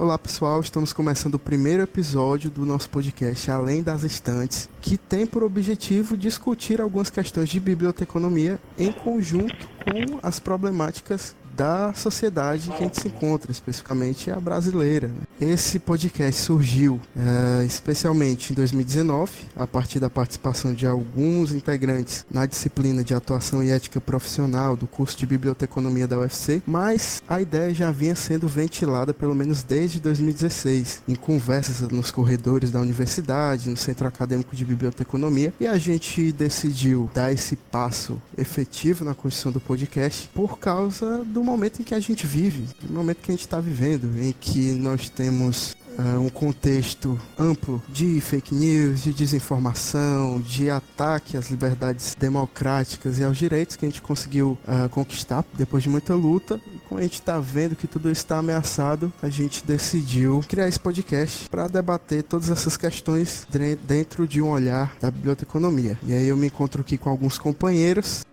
Olá pessoal, estamos começando o primeiro episódio do nosso podcast Além das Estantes, que tem por objetivo discutir algumas questões de biblioteconomia em conjunto com as problemáticas da sociedade que a gente se encontra, especificamente a brasileira. Né? Esse podcast surgiu é, especialmente em 2019, a partir da participação de alguns integrantes na disciplina de atuação e ética profissional do curso de biblioteconomia da UFC, mas a ideia já vinha sendo ventilada pelo menos desde 2016, em conversas nos corredores da universidade, no Centro Acadêmico de Biblioteconomia, e a gente decidiu dar esse passo efetivo na construção do podcast por causa do momento em que a gente vive, no momento que a gente está vivendo, em que nós temos uh, um contexto amplo de fake news, de desinformação, de ataque às liberdades democráticas e aos direitos que a gente conseguiu uh, conquistar depois de muita luta. E como a gente está vendo que tudo está ameaçado, a gente decidiu criar esse podcast para debater todas essas questões dentro de um olhar da biblioteconomia. E aí eu me encontro aqui com alguns companheiros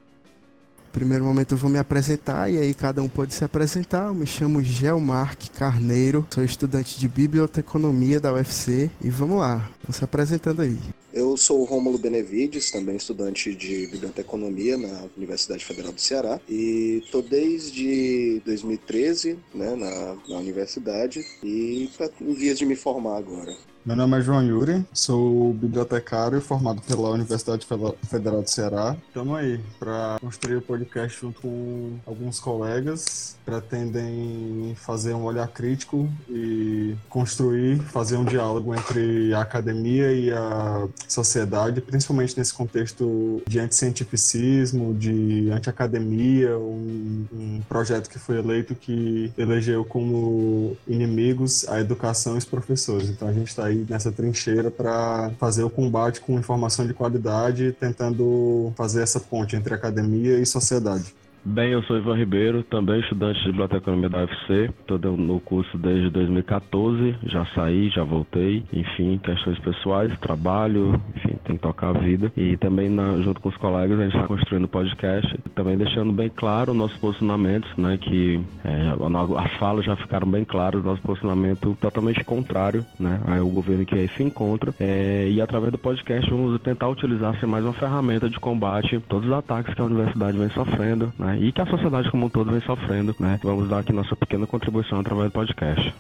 primeiro momento eu vou me apresentar e aí cada um pode se apresentar. Eu me chamo Gelmark Carneiro, sou estudante de biblioteconomia da UFC e vamos lá, vamos se apresentando aí. Eu sou o Rômulo Benevides, também estudante de biblioteconomia na Universidade Federal do Ceará e tô desde 2013 né, na, na universidade e em vias de me formar agora. Meu nome é João Yuri, sou bibliotecário formado pela Universidade Federal do Ceará. Estamos aí para construir o podcast junto com alguns colegas. Pretendem fazer um olhar crítico e construir, fazer um diálogo entre a academia e a sociedade, principalmente nesse contexto de anticientificismo, de antiacademia, um, um projeto que foi eleito que elegeu como inimigos a educação e os professores. Então a gente está aí nessa trincheira para fazer o combate com informação de qualidade, tentando fazer essa ponte entre academia e sociedade. Bem, eu sou Ivan Ribeiro, também estudante de Biblioteconomia da UFC. Estou no curso desde 2014, já saí, já voltei. Enfim, questões pessoais, trabalho, enfim, tem que tocar a vida. E também, na, junto com os colegas, a gente está construindo podcast, também deixando bem claro o nosso posicionamento, né? Que é, as falas já ficaram bem claras, nosso posicionamento totalmente contrário, né? Ao governo que aí se encontra. É, e através do podcast vamos tentar utilizar ser mais uma ferramenta de combate a todos os ataques que a universidade vem sofrendo, né? E que a sociedade como um todo vem sofrendo. Né? Vamos dar aqui nossa pequena contribuição através do podcast.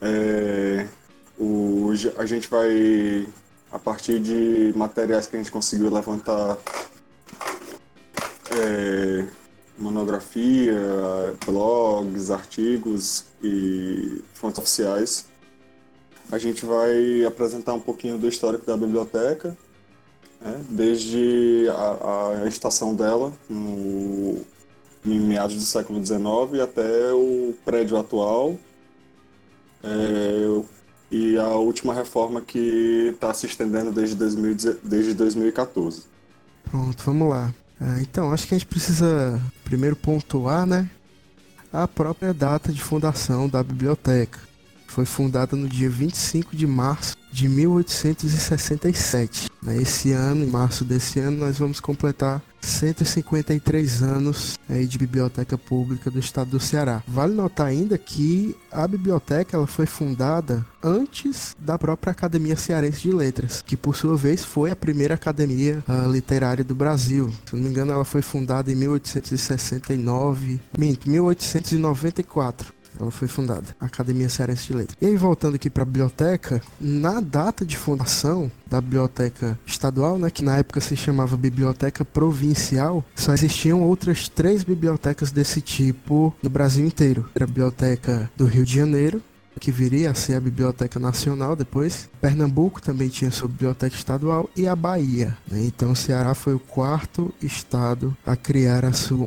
É, o, a gente vai, a partir de materiais que a gente conseguiu levantar, é, monografia, blogs, artigos e fontes oficiais, a gente vai apresentar um pouquinho do histórico da biblioteca, né, desde a, a, estação dela, no, em meados do século XIX, até o prédio atual. É, e a última reforma que está se estendendo desde, 2000, desde 2014. Pronto, vamos lá. É, então, acho que a gente precisa primeiro pontuar, né? A própria data de fundação da biblioteca. Foi fundada no dia 25 de março de 1867. Esse ano, em março desse ano, nós vamos completar 153 anos aí de biblioteca pública do estado do Ceará. Vale notar ainda que a biblioteca ela foi fundada antes da própria Academia Cearense de Letras, que por sua vez foi a primeira academia uh, literária do Brasil. Se não me engano, ela foi fundada em 1869, 1894 ela foi fundada, a Academia Cearense de Letras. E aí, voltando aqui para a biblioteca, na data de fundação da biblioteca estadual, né, que na época se chamava Biblioteca Provincial, só existiam outras três bibliotecas desse tipo no Brasil inteiro. Era a Biblioteca do Rio de Janeiro, que viria a ser a Biblioteca Nacional depois. Pernambuco também tinha sua biblioteca estadual e a Bahia. Né? Então o Ceará foi o quarto estado a criar a sua,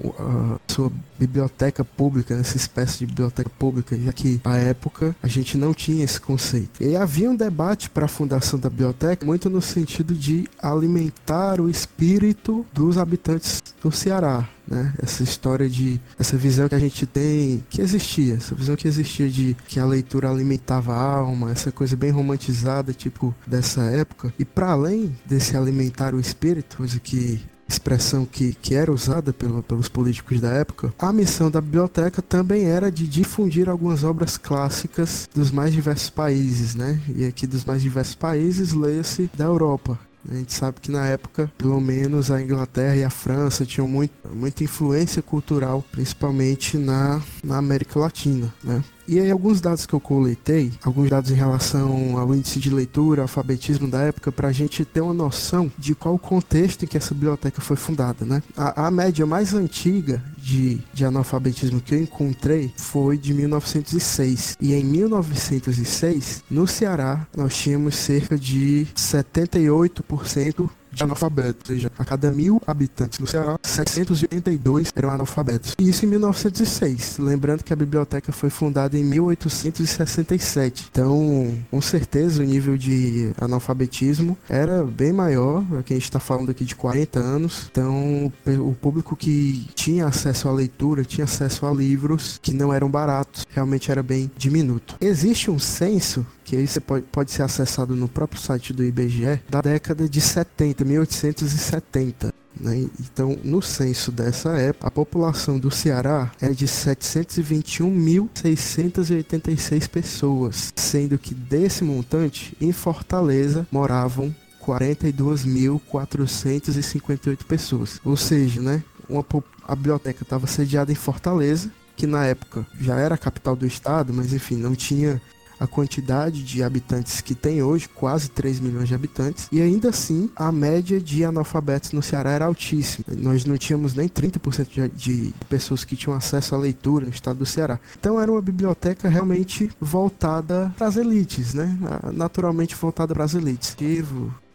a sua biblioteca pública, essa espécie de biblioteca pública, já que à época a gente não tinha esse conceito. E havia um debate para a fundação da biblioteca muito no sentido de alimentar o espírito dos habitantes do Ceará. Né? Essa história de essa visão que a gente tem que existia, essa visão que existia de que a leitura alimentava a alma, essa coisa bem romantizada tipo dessa época. E para além desse alimentar o espírito, coisa que expressão que, que era usada pelo, pelos políticos da época, a missão da biblioteca também era de difundir algumas obras clássicas dos mais diversos países, né? E aqui dos mais diversos países, leia-se da Europa. A gente sabe que na época, pelo menos a Inglaterra e a França tinham muito, muita influência cultural, principalmente na, na América Latina, né? E aí alguns dados que eu coletei, alguns dados em relação ao índice de leitura, alfabetismo da época, para a gente ter uma noção de qual contexto em que essa biblioteca foi fundada, né? A, a média mais antiga de, de analfabetismo que eu encontrei foi de 1906. E em 1906, no Ceará, nós tínhamos cerca de 78% de analfabetos, ou seja, a cada mil habitantes no Ceará, 782 eram analfabetos. E isso em 1906. Lembrando que a biblioteca foi fundada em 1867. Então, com certeza, o nível de analfabetismo era bem maior. Aqui a gente está falando aqui de 40 anos. Então, o público que tinha acesso à leitura, tinha acesso a livros que não eram baratos, realmente era bem diminuto. Existe um censo que aí você pode, pode ser acessado no próprio site do IBGE, da década de 70, 1870. Né? Então, no censo dessa época, a população do Ceará é de 721.686 pessoas, sendo que desse montante, em Fortaleza, moravam 42.458 pessoas. Ou seja, né, uma, a biblioteca estava sediada em Fortaleza, que na época já era a capital do estado, mas enfim, não tinha a quantidade de habitantes que tem hoje, quase 3 milhões de habitantes, e ainda assim a média de analfabetos no Ceará era altíssima. Nós não tínhamos nem 30% de, pessoas que tinham acesso à leitura no estado do Ceará. Então era uma biblioteca realmente voltada para as elites, né? Naturalmente voltada para as elites.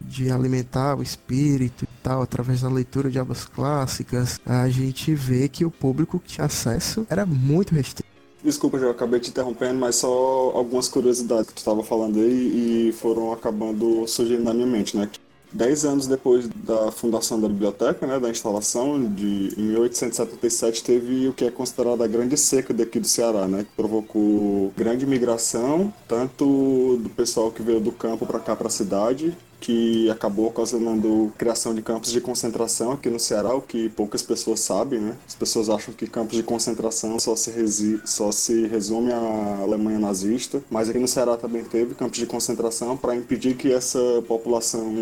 De alimentar o espírito e tal, através da leitura de obras clássicas, a gente vê que o público que tinha acesso era muito restrito. Desculpa, já acabei te interrompendo, mas só algumas curiosidades que tu estava falando aí e foram acabando surgindo na minha mente, né? Dez anos depois da fundação da biblioteca, né, da instalação, de, em 1877 teve o que é considerado a grande seca daqui do Ceará, né, que provocou grande migração, tanto do pessoal que veio do campo para cá para a cidade, que acabou ocasionando criação de campos de concentração aqui no Ceará, o que poucas pessoas sabem, né? As pessoas acham que campos de concentração só se, resi só se resume à Alemanha nazista, mas aqui no Ceará também teve campos de concentração para impedir que essa população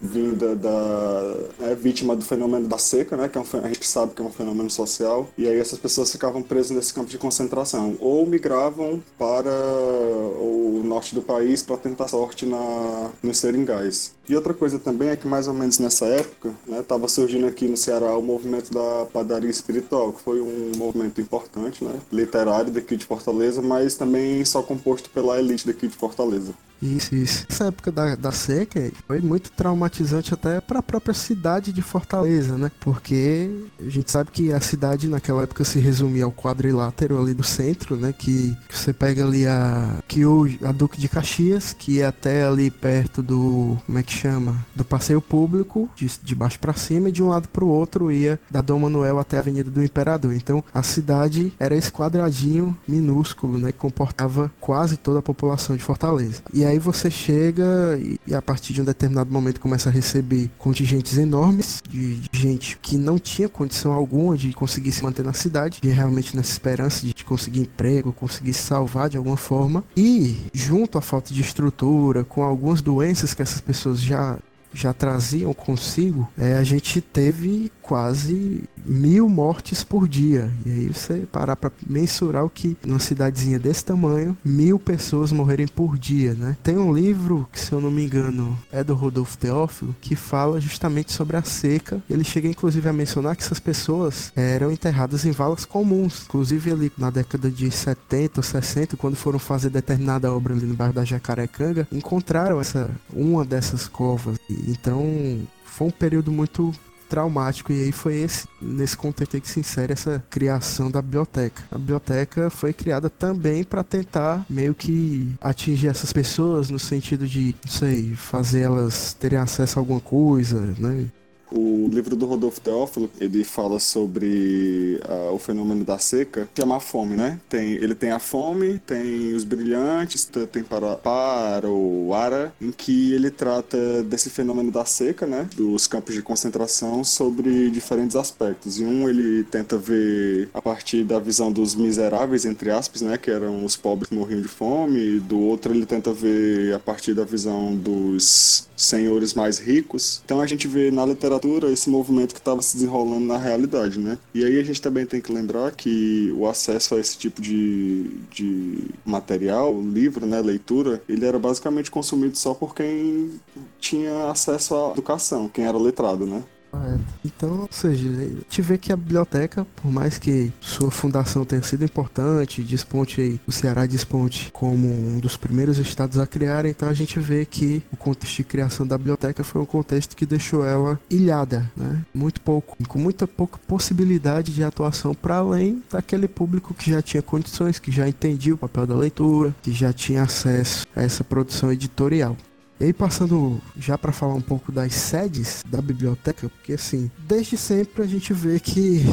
vinda da é, vítima do fenômeno da seca, né? Que é um, a gente sabe que é um fenômeno social, e aí essas pessoas ficavam presas nesse campo de concentração ou migravam para o norte do país para tentar sorte na, nos seringais. E outra coisa também é que mais ou menos nessa época, estava né, surgindo aqui no Ceará o movimento da padaria espiritual, que foi um movimento importante, né, literário daqui de Fortaleza, mas também só composto pela elite daqui de Fortaleza. Isso, isso. Essa época da, da seca foi muito traumatizante até para a própria cidade de Fortaleza, né? Porque a gente sabe que a cidade naquela época se resumia ao quadrilátero ali do centro, né? Que, que você pega ali a que hoje a Duque de Caxias, que é até ali perto do como é que chama? Do passeio público, de, de baixo para cima e de um lado para o outro ia da Dom Manuel até a Avenida do Imperador. Então a cidade era esse quadradinho minúsculo, né? Que comportava quase toda a população de Fortaleza. E aí aí você chega e, e, a partir de um determinado momento começa a receber contingentes enormes de, de, gente que não tinha condição alguma de conseguir se manter na cidade, e realmente nessa esperança de conseguir emprego, conseguir se salvar de alguma forma. E junto à falta de estrutura, com algumas doenças que essas pessoas já já traziam consigo, é, a gente teve quase mil mortes por dia. E aí você parar para mensurar o que numa cidadezinha desse tamanho, mil pessoas morrerem por dia, né? Tem um livro que, se eu não me engano, é do Rodolfo Teófilo, que fala justamente sobre a seca. Ele chega inclusive a mencionar que essas pessoas eram enterradas em valas comuns. Inclusive ali na década de 70 ou 60, quando foram fazer determinada obra ali no bairro da Jacarecanga, encontraram essa uma dessas covas. Então foi um período muito traumático. E aí foi esse, nesse contexto que se insere essa criação da biblioteca. A biblioteca foi criada também para tentar meio que atingir essas pessoas no sentido de, não sei, fazer elas terem acesso a alguma coisa, né? O livro do Rodolfo Teófilo, ele fala sobre uh, o fenômeno da seca, que é uma fome, né? Tem, ele tem a fome, tem os brilhantes, tem para, para o Ara, em que ele trata desse fenômeno da seca, né? Dos campos de concentração sobre diferentes aspectos. E um ele tenta ver a partir da visão dos miseráveis, entre aspas, né? Que eram os pobres que morriam de fome. Do outro ele tenta ver a partir da visão dos senhores mais ricos. Então a gente vê na literatura esse movimento que estava se desenrolando na realidade, né? E aí a gente também tem que lembrar que o acesso a esse tipo de, de material, livro, né, leitura, ele era basicamente consumido só por quem tinha acesso à educação, quem era letrado, né? Então, ou seja, a gente vê que a biblioteca, por mais que sua fundação tenha sido importante, desponte aí, o Ceará desponte como um dos primeiros estados a criar, então a gente vê que o contexto de criação da biblioteca foi um contexto que deixou ela ilhada, né? Muito pouco, com muita pouca possibilidade de atuação para além daquele público que já tinha condições, que já entendia o papel da leitura, que já tinha acesso a essa produção editorial. E aí passando já para falar um pouco das sedes da biblioteca, porque assim, desde sempre a gente vê que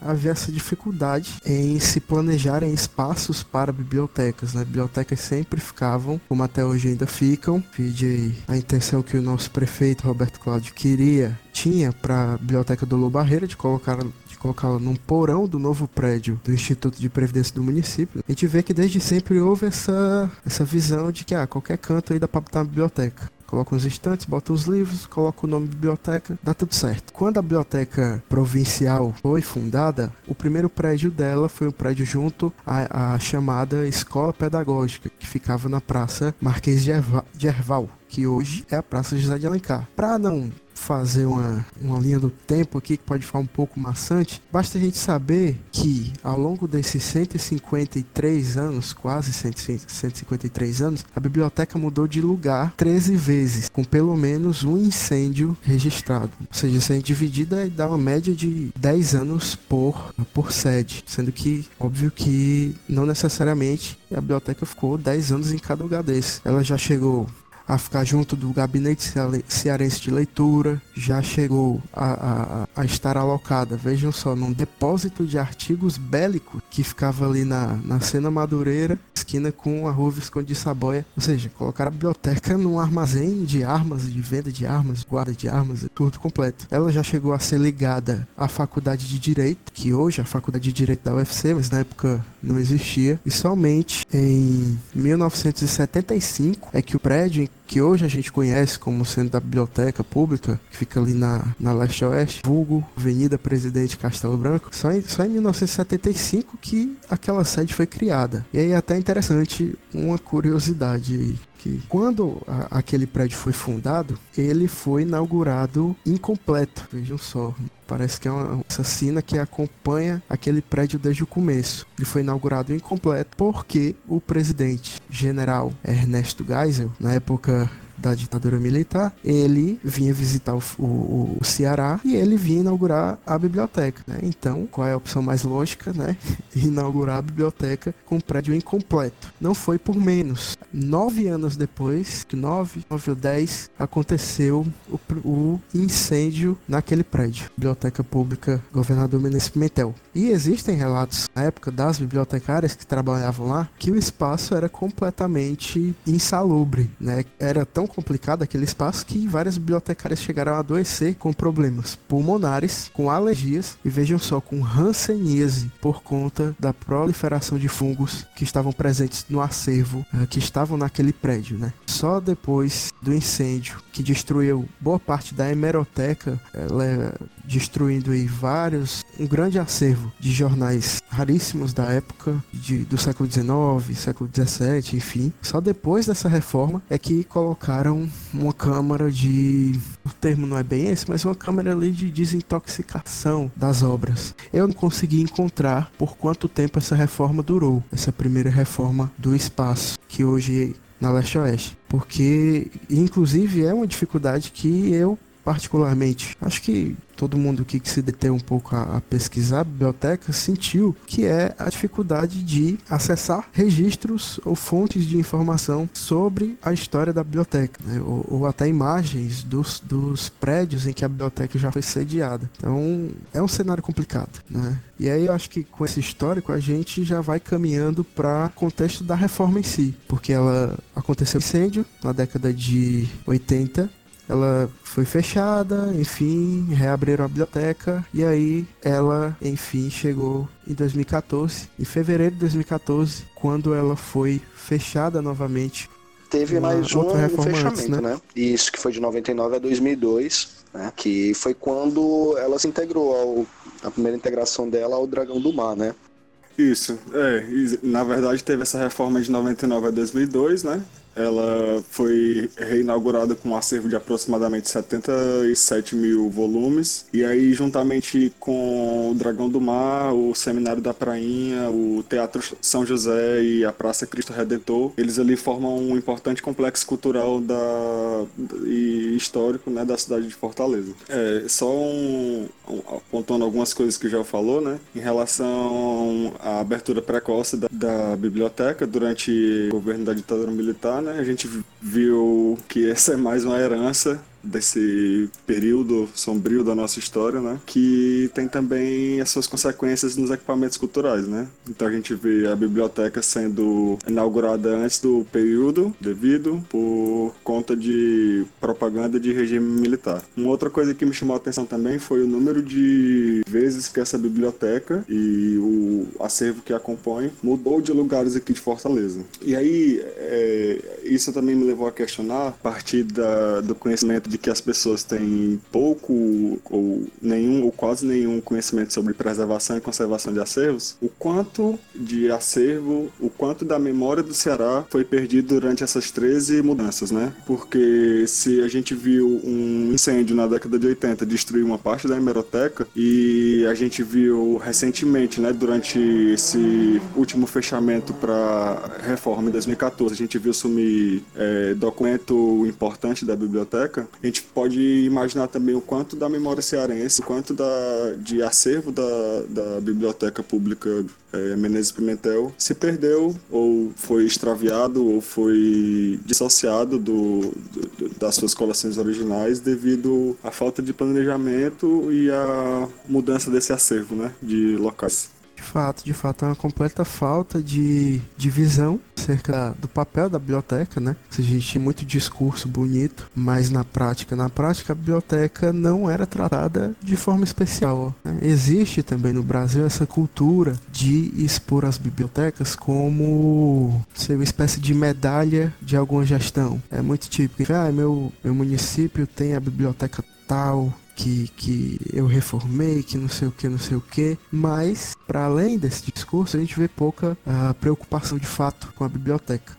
havia essa dificuldade em se planejarem espaços para bibliotecas, né? Bibliotecas sempre ficavam, como até hoje ainda ficam, vide a intenção que o nosso prefeito Roberto Cláudio queria, tinha para a biblioteca do Lobo Barreira de colocar colocá-la num porão do novo prédio do Instituto de Previdência do município, a gente vê que desde sempre houve essa, essa visão de que ah, qualquer canto aí dá para botar uma biblioteca coloca os estantes, bota os livros, coloca o nome biblioteca, dá tudo certo. Quando a biblioteca provincial foi fundada, o primeiro prédio dela foi um prédio junto à, à chamada Escola Pedagógica, que ficava na Praça Marquês de Erval, que hoje é a Praça José de Alencar. Para não fazer uma, uma linha do tempo aqui que pode ficar um pouco maçante, basta a gente saber que ao longo desses 153 anos, quase 153 anos, a biblioteca mudou de lugar 13 vezes, com pelo menos um incêndio registrado. Ou seja, se a gente dividida, dá uma média de 10 anos por, por sede, sendo que, óbvio que não necessariamente a biblioteca ficou 10 anos em cada lugar desse. Ela já chegou a ficar junto do gabinete cearense de leitura, já chegou a, a, a, estar alocada, vejam só, num depósito de artigos bélicos que ficava ali na, na cena madureira, esquina com a rua Visconde de Saboia, ou seja, colocar a biblioteca num armazém de armas, de venda de armas, guarda de armas, tudo completo. Ela já chegou a ser ligada à faculdade de Direito, que hoje é a faculdade de Direito da UFC, mas na época não existia, e somente em 1975 é que o prédio que hoje a gente conhece como sendo da biblioteca pública, que fica ali na, na leste-oeste, vulgo Avenida Presidente Castelo Branco, só em, só em 1975 que aquela sede foi criada. E aí é até interessante uma curiosidade que quando a, aquele prédio foi fundado, ele foi inaugurado incompleto. Vejam só, parece que é uma assassina que acompanha aquele prédio desde o começo. Ele foi inaugurado incompleto porque o presidente general Ernesto Geisel, na época da ditadura militar, ele vinha visitar o, o, o, Ceará e ele vinha inaugurar a biblioteca. Né? Então, qual é a opção mais lógica? Né? Inaugurar a biblioteca com um prédio incompleto. Não foi por menos. Nove anos depois, nove, nove ou dez, aconteceu o, o incêndio naquele prédio. Biblioteca Pública Governador Menezes Pimentel. E existem relatos na época das bibliotecárias que trabalhavam lá que o espaço era completamente insalubre, né? Era tão complicado aquele espaço que várias bibliotecárias chegaram a adoecer com problemas pulmonares, com alergias e vejam só, com hanseníase por conta da proliferação de fungos que estavam presentes no acervo uh, que estavam naquele prédio, né? Só depois do incêndio que destruiu boa parte da hemeroteca, ela destruindo aí vários, um grande acervo de jornais raríssimos da época, de, do século XIX, século XVII, enfim. Só depois dessa reforma é que colocaram uma câmara de. O termo não é bem esse, mas uma câmara ali de desintoxicação das obras. Eu não consegui encontrar por quanto tempo essa reforma durou, essa primeira reforma do espaço, que hoje na leste-oeste. Porque, inclusive, é uma dificuldade que eu particularmente. Acho que todo mundo que se detém um pouco a, a, pesquisar a biblioteca sentiu que é a dificuldade de acessar registros ou fontes de informação sobre a história da biblioteca, né? ou, ou, até imagens dos, dos prédios em que a biblioteca já foi sediada. Então é um cenário complicado. Né? E aí eu acho que com esse histórico a gente já vai caminhando para o contexto da reforma em si, porque ela aconteceu incêndio na década de 80 ela foi fechada, enfim, reabriram a biblioteca e aí ela, enfim, chegou em 2014, em fevereiro de 2014, quando ela foi fechada novamente. Teve mais um fechamento, antes, né? né? Isso que foi de 99 a 2002, né? Que foi quando ela se integrou ao a primeira integração dela ao Dragão do Mar, né? Isso, é. Na verdade, teve essa reforma de 99 a 2002, né? Ela foi reinaugurada com um acervo de aproximadamente 77 mil volumes. E aí, juntamente com o Dragão do Mar, o Seminário da Prainha, o Teatro São José e a Praça Cristo Redentor, eles ali formam um importante complexo cultural da, e histórico né, da cidade de Fortaleza. É, só um, um, apontando algumas coisas que já falou, né? Em relação à abertura precoce da, da biblioteca durante o governo da ditadura militar, né? Né? A gente viu que essa é mais uma herança desse período sombrio da nossa história, né? Que tem também as suas consequências nos equipamentos culturais, né? Então a gente vê a biblioteca sendo inaugurada antes do período devido por conta de propaganda de regime militar. Uma outra coisa que me chamou a atenção também foi o número de vezes que essa biblioteca e o acervo que a compõe mudou de lugares aqui de Fortaleza. E aí é, isso também me levou a questionar a partir da, do conhecimento de que as pessoas têm pouco ou nenhum ou quase nenhum conhecimento sobre preservação e conservação de acervos, o quanto de acervo, o quanto da memória do Ceará foi perdido durante essas 13 mudanças, né? Porque se a gente viu um incêndio na década de 80 destruir uma parte da hemeroteca e a gente viu recentemente, né, durante esse último fechamento para reforma em 2014, a gente viu sumir é, documento importante da biblioteca, a gente pode imaginar também o quanto da memória cearense, o quanto da, de acervo da, da Biblioteca Pública é, Menezes Pimentel se perdeu, ou foi extraviado, ou foi dissociado do, do, das suas coleções originais devido à falta de planejamento e à mudança desse acervo né, de locais. De fato, de fato, é uma completa falta de, de visão acerca do papel da biblioteca, né? A gente tinha muito discurso bonito, mas na prática, na prática a biblioteca não era tratada de forma especial. Né? Existe também no Brasil essa cultura de expor as bibliotecas como ser uma espécie de medalha de alguma gestão. É muito típico. Ah, meu, meu município tem a biblioteca tal, que, que eu reformei, que não sei o que, não sei o que, mas para além desse discurso a gente vê pouca uh, preocupação de fato com a biblioteca.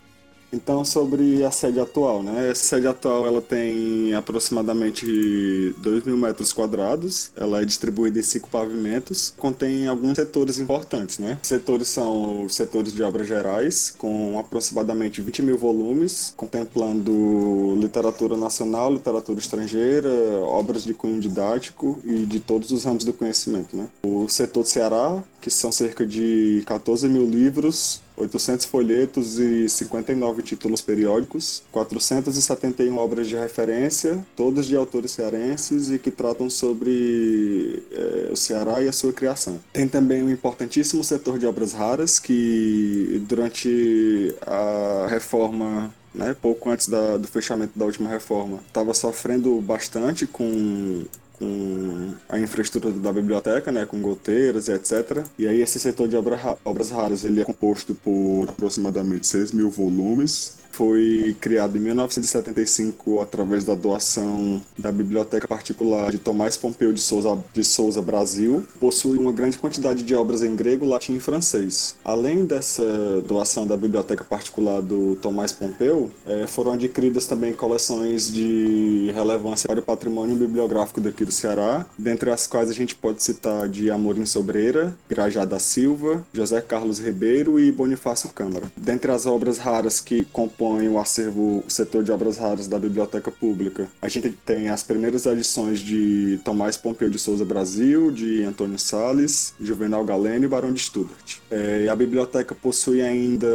Então, sobre a sede atual, né? Essa sede atual ela tem aproximadamente 2 mil metros quadrados, ela é distribuída em cinco pavimentos, contém alguns setores importantes, né? Setores são os setores de obras gerais, com aproximadamente 20 mil volumes, contemplando literatura nacional, literatura estrangeira, obras de cunho didático e de todos os ramos do conhecimento, né? O setor do Ceará, que são cerca de 14 mil livros, 800 folhetos e 59 títulos periódicos, 471 obras de referência, todas de autores cearenses e que tratam sobre é, o Ceará e a sua criação. Tem também um importantíssimo setor de obras raras que, durante a reforma né, pouco antes da, do fechamento da última reforma, estava sofrendo bastante com com a infraestrutura da biblioteca, né, com goteiras e etc. E aí esse setor de obra, obras raras ele é composto por aproximadamente 6 mil volumes, foi criado em 1975 através da doação da Biblioteca Particular de Tomás Pompeu de Souza, de Souza Brasil. Possui uma grande quantidade de obras em grego, latim e francês. Além dessa doação da Biblioteca Particular do Tomás Pompeu, é, foram adquiridas também coleções de relevância para o patrimônio bibliográfico daqui do Ceará, dentre as quais a gente pode citar de Amorim Sobreira, Grajá da Silva, José Carlos Ribeiro e Bonifácio Câmara. Dentre as obras raras que compõem compõem o acervo, o setor de obras raras da Biblioteca Pública. A gente tem as primeiras edições de Tomás Pompeu de Souza Brasil, de Antônio Sales, Juvenal Galeno e Barão de Stuttgart. É, a biblioteca possui ainda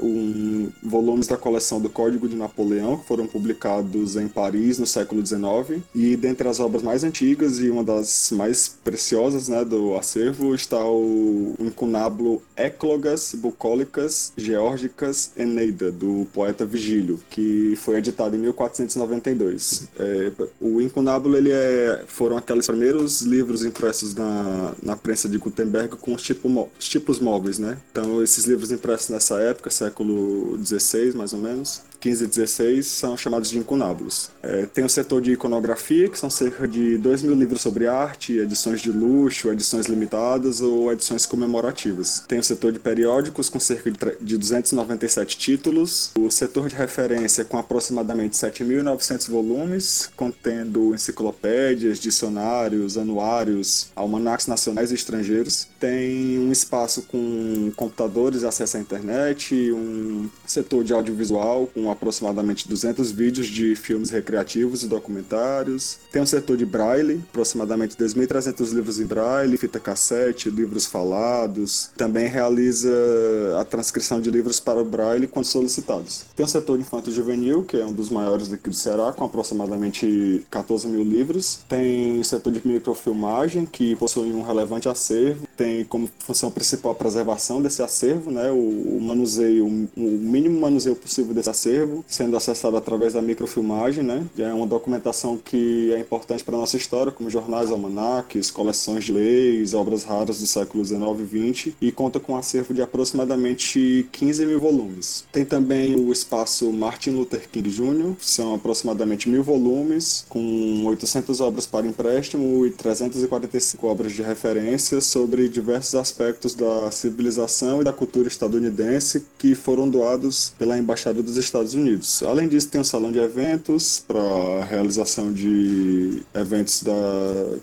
um, volumes da coleção do Código de Napoleão, que foram publicados em Paris no século XIX. E dentre as obras mais antigas e uma das mais preciosas né, do acervo está o incunábulo Éclogas Bucólicas Geórgicas Eneida, do poeta Vigílio, que foi editado em 1492. É, o incunábulo ele é, foram aqueles primeiros livros impressos na, na prensa de Gutenberg com os, tipo, os tipos móveis móveis, né? Então, esses livros impressos nessa época, século XVI, mais ou menos, 15 e 16 são chamados de incunábulos. É, tem o setor de iconografia, que são cerca de 2 mil livros sobre arte, edições de luxo, edições limitadas ou edições comemorativas. Tem o setor de periódicos, com cerca de 297 títulos. O setor de referência, com aproximadamente 7.900 volumes, contendo enciclopédias, dicionários, anuários, almanacs nacionais e estrangeiros. Tem um espaço com computadores acesso à internet, um setor de audiovisual com aproximadamente 200 vídeos de filmes recreativos e documentários. Tem um setor de braille, aproximadamente 2.300 livros em braille, fita cassete, livros falados. Também realiza a transcrição de livros para o braille quando solicitados. Tem um setor infanto-juvenil, que é um dos maiores daqui do Ceará, com aproximadamente 14 mil livros. Tem o setor de microfilmagem, que possui um relevante acervo. Tem como função principal a preservação desse acervo, né, o, manuseio, o mínimo manuseio possível desse acervo acervo sendo acessado através da microfilmagem, né? É uma documentação que é importante para a nossa história, como jornais, almanaques, coleções de leis, obras raras do século XIX e XX, e conta com um acervo de aproximadamente 15 mil volumes. Tem também o espaço Martin Luther King Jr., são aproximadamente mil volumes, com 800 obras para empréstimo e 345 obras de referência sobre diversos aspectos da civilização e da cultura estadunidense que foram doados pela Embaixada dos Estados Unidos. Além disso, tem um salão de eventos para realização de eventos da,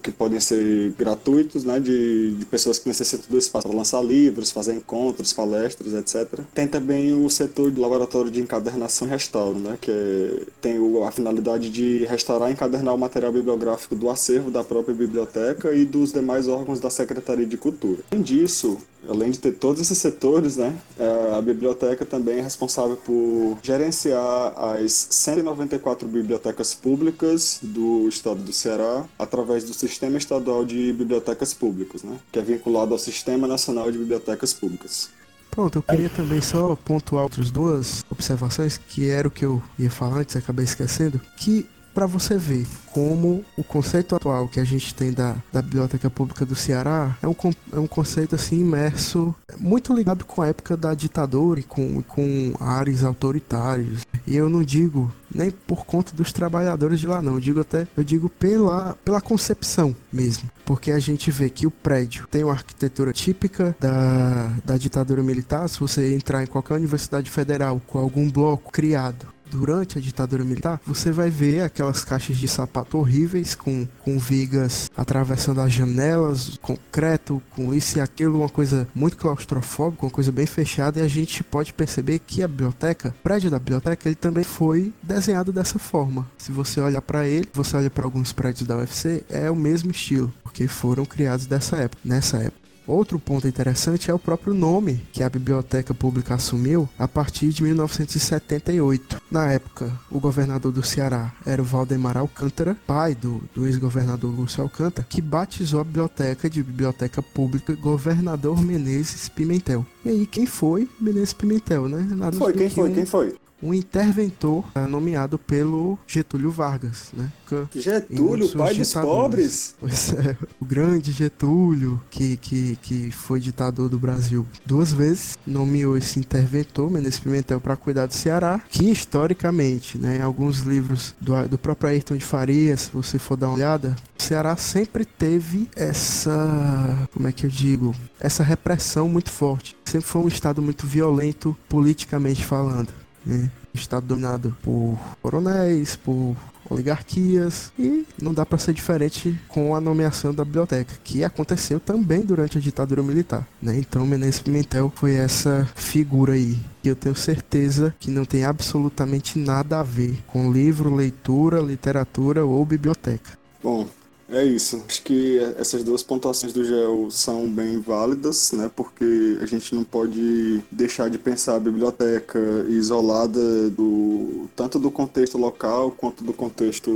que podem ser gratuitos, né, de, de pessoas que necessitam do espaço para lançar livros, fazer encontros, palestras, etc. Tem também o setor de laboratório de encadernação e restauro, né, que é, tem a finalidade de restaurar e encadernar o material bibliográfico do acervo da própria biblioteca e dos demais órgãos da Secretaria de Cultura. Além disso, além de ter todos esses setores, né, é, a biblioteca também é responsável por gerenciar as 194 bibliotecas públicas do estado do Ceará através do Sistema Estadual de Bibliotecas Públicas, né, que é vinculado ao Sistema Nacional de Bibliotecas Públicas. Pronto, eu queria também só pontuar outras duas observações, que era o que eu ia falar antes, acabei esquecendo, que para você ver como o conceito atual que a gente tem da, da Biblioteca Pública do Ceará é um, é um conceito assim imerso, muito ligado com a época da ditadura e com, com áreas autoritárias. E eu não digo nem por conta dos trabalhadores de lá não, eu digo até, eu digo pela, pela concepção mesmo, porque a gente vê que o prédio tem uma arquitetura típica da, da ditadura militar, se você entrar em qualquer universidade federal com algum bloco criado durante a ditadura militar, você vai ver aquelas caixas de sapato horríveis com, com vigas atravessando as janelas, concreto, com isso e aquilo, uma coisa muito claustrofóbica, uma coisa bem fechada, e a gente pode perceber que a biblioteca, o prédio da biblioteca, ele também foi desenhado dessa forma. Se você olha para ele, você olha para alguns prédios da UFC, é o mesmo estilo, porque foram criados dessa época, nessa época. Outro ponto interessante é o próprio nome que a biblioteca pública assumiu a partir de 1978. Na época, o governador do Ceará era o Valdemar Alcântara, pai do, do ex-governador Lúcio Alcântara, que batizou a biblioteca de Biblioteca Pública Governador Menezes Pimentel. E aí, quem foi Menezes Pimentel, né? Nada foi, quem foi, quem foi? Um interventor é, nomeado pelo Getúlio Vargas, né? Getúlio, pai dos pobres? Pois é, o grande Getúlio, que, que, que foi ditador do Brasil duas vezes, nomeou esse interventor, Menezes Pimentel, para cuidar do Ceará, que historicamente, né, em alguns livros do, do próprio Ayrton de Farias, se você for dar uma olhada, o Ceará sempre teve essa, como é que eu digo, essa repressão muito forte. Sempre foi um estado muito violento politicamente falando. Né? Estado dominado por coronéis, por oligarquias e não dá para ser diferente com a nomeação da biblioteca, que aconteceu também durante a ditadura militar. Né? Então Menezes Pimentel foi essa figura aí que eu tenho certeza que não tem absolutamente nada a ver com livro, leitura, literatura ou biblioteca. Bom, é isso. Acho que essas duas pontuações do GEL são bem válidas, né? Porque a gente não pode deixar de pensar a biblioteca isolada do tanto do contexto local quanto do contexto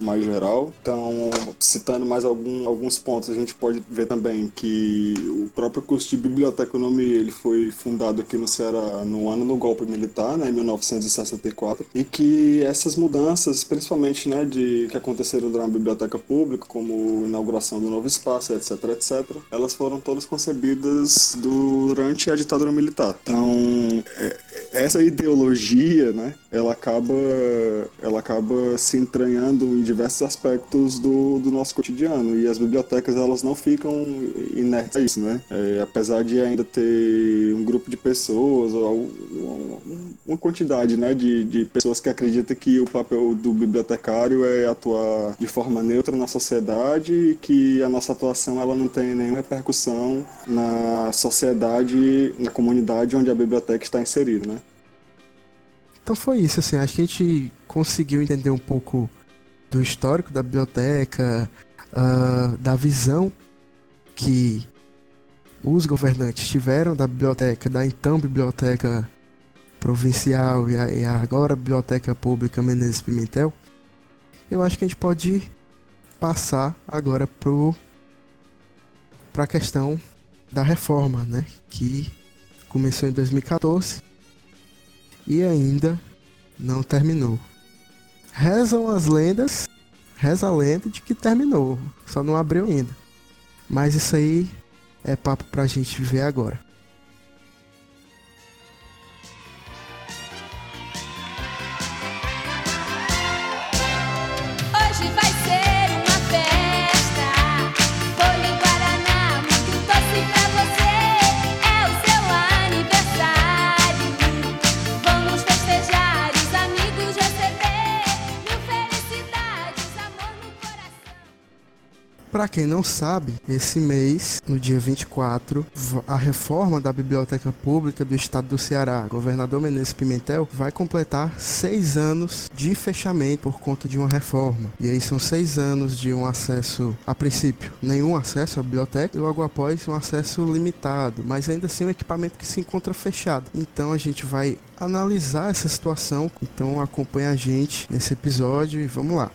mais geral. Então, citando mais algum, alguns pontos, a gente pode ver também que o próprio curso de biblioteconomia ele foi fundado aqui no Ceará no ano do golpe militar, né, em 1964, e que essas mudanças, principalmente, né, de que aconteceram durante a biblioteca pública público, como inauguração do novo espaço, etc, etc, elas foram todas concebidas durante a ditadura militar. Então, é, essa ideologia, né, ela acaba, ela acaba se entranhando em diversos aspectos do, do nosso cotidiano e as bibliotecas elas não ficam inertes a isso, né? É, apesar de ainda ter um grupo de pessoas ou uma quantidade, né, de, de pessoas que acreditam que o papel do bibliotecário é atuar de forma neutra na sociedade e que a nossa atuação ela não tem nenhuma repercussão na sociedade, na comunidade onde a biblioteca está inserida, né? Então foi isso, assim, acho que a gente conseguiu entender um pouco do histórico da biblioteca, uh, da visão que os governantes tiveram da biblioteca, da então biblioteca provincial e, a, agora biblioteca pública Menezes Pimentel. Eu acho que a gente pode passar agora para a questão da reforma, né, que começou em 2014 e ainda não terminou. Rezam as lendas, reza a lenda de que terminou, só não abriu ainda. Mas isso aí é papo pra gente ver agora. Para quem não sabe, esse mês, no dia 24, a reforma da Biblioteca Pública do Estado do Ceará, governador Menezes Pimentel, vai completar seis anos de fechamento por conta de uma reforma. E aí são seis anos de um acesso, a princípio, nenhum acesso à biblioteca e logo após um acesso limitado, mas ainda assim um equipamento que se encontra fechado. Então a gente vai analisar essa situação. Então acompanha a gente nesse episódio e vamos lá.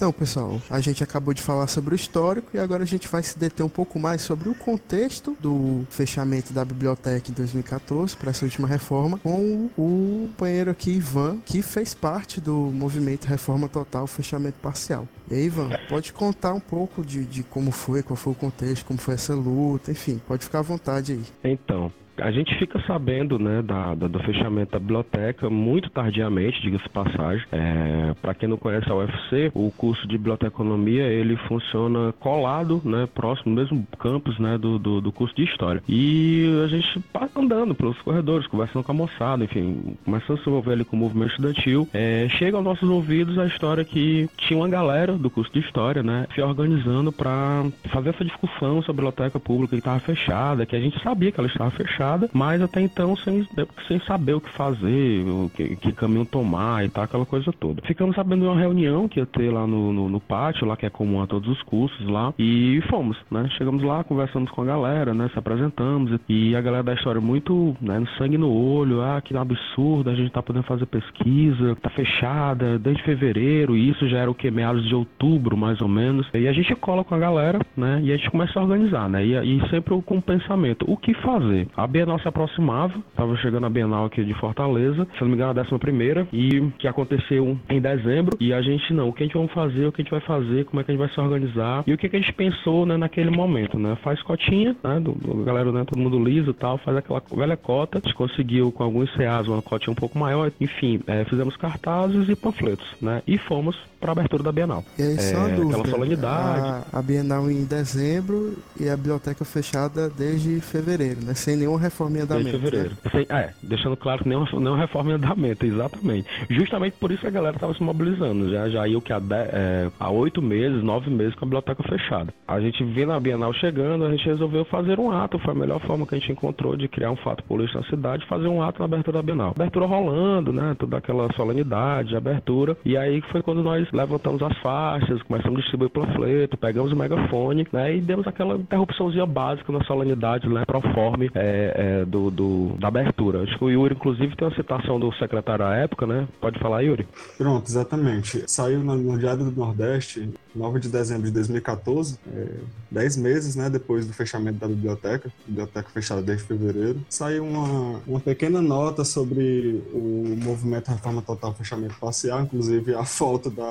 Então, pessoal, a gente acabou de falar sobre o histórico e agora a gente vai se deter um pouco mais sobre o contexto do fechamento da biblioteca em 2014 para essa última reforma com o companheiro aqui, Ivan, que fez parte do movimento Reforma Total Fechamento Parcial. E aí, Ivan, pode contar um pouco de, de como foi, qual foi o contexto, como foi essa luta, enfim, pode ficar à vontade aí. Então, a gente fica sabendo né, da, da, do fechamento da biblioteca muito tardiamente, diga-se passagem. É, Para quem não conhece a UFC, o curso de biblioteconomia ele funciona colado, né, próximo, no mesmo campus né, do, do, do, curso de história. E a gente passa andando pelos corredores, conversando com a moçada, enfim, começando a se envolver ali com o movimento estudantil. É, chega aos nossos ouvidos a história que tinha uma galera do curso de história, né, se organizando para fazer essa discussão sobre a biblioteca pública que estava fechada, que a gente sabia que ela estava fechada mas até então sem, sem saber o que fazer, o que, que caminho tomar e tal, aquela coisa toda. Ficamos sabendo de uma reunião que ia ter lá no, no, no, pátio, lá que é comum a todos os cursos lá, e fomos, né? Chegamos lá, conversamos com a galera, né? Se apresentamos, e a galera da história muito, né? Sangue no olho, ah, que absurdo, a gente tá podendo fazer pesquisa, tá fechada desde fevereiro, e isso já era o que? Meados de outubro, mais ou menos. E a gente cola com a galera, né? E a gente começa a organizar, né? E, e sempre com o pensamento, o que fazer? A Bienal se aproximava, estava chegando a Bienal aqui de Fortaleza, se não me engano a décima primeira, e que aconteceu em dezembro, e a gente não, o que a gente vai fazer, o que a gente vai fazer, como é que a gente vai se organizar, e o que, que a gente pensou, né, naquele momento, né, faz cotinha, né, do, do galera, né, todo mundo liso e tal, faz aquela velha cota, a gente conseguiu com alguns CAs uma cotinha um pouco maior, enfim, é, fizemos cartazes e panfletos, né, e fomos para a abertura da Bienal. E aí, só é, dúvida. Aquela solenidade. A, a Bienal em dezembro e a biblioteca fechada desde fevereiro, né? Sem nenhuma reforma em andamento. Desde fevereiro. Né? Sem, é, deixando claro que nenhuma, nenhuma reforma em andamento, exatamente. Justamente por isso que a galera estava se mobilizando. Já, já ia que há, é, há oito meses, nove meses com a biblioteca fechada. A gente vendo a Bienal chegando, a gente resolveu fazer um ato. Foi a melhor forma que a gente encontrou de criar um fato político na cidade, fazer um ato na abertura da Bienal. Abertura rolando, né? Toda aquela solenidade, abertura. E aí foi quando nós levantamos as faixas, começamos a distribuir panfleto, pegamos o megafone, né? E demos aquela interrupçãozinha básica na solenidade, né? Proforme é, é, do, do, da abertura. Acho que o Yuri, inclusive, tem uma citação do secretário à época, né? Pode falar, Yuri? Pronto, exatamente. Saiu no, no Diário do Nordeste 9 de dezembro de 2014, é, 10 meses né, depois do fechamento da biblioteca, biblioteca fechada desde fevereiro, saiu uma, uma pequena nota sobre o movimento Reforma Total Fechamento Parcial, inclusive a foto da,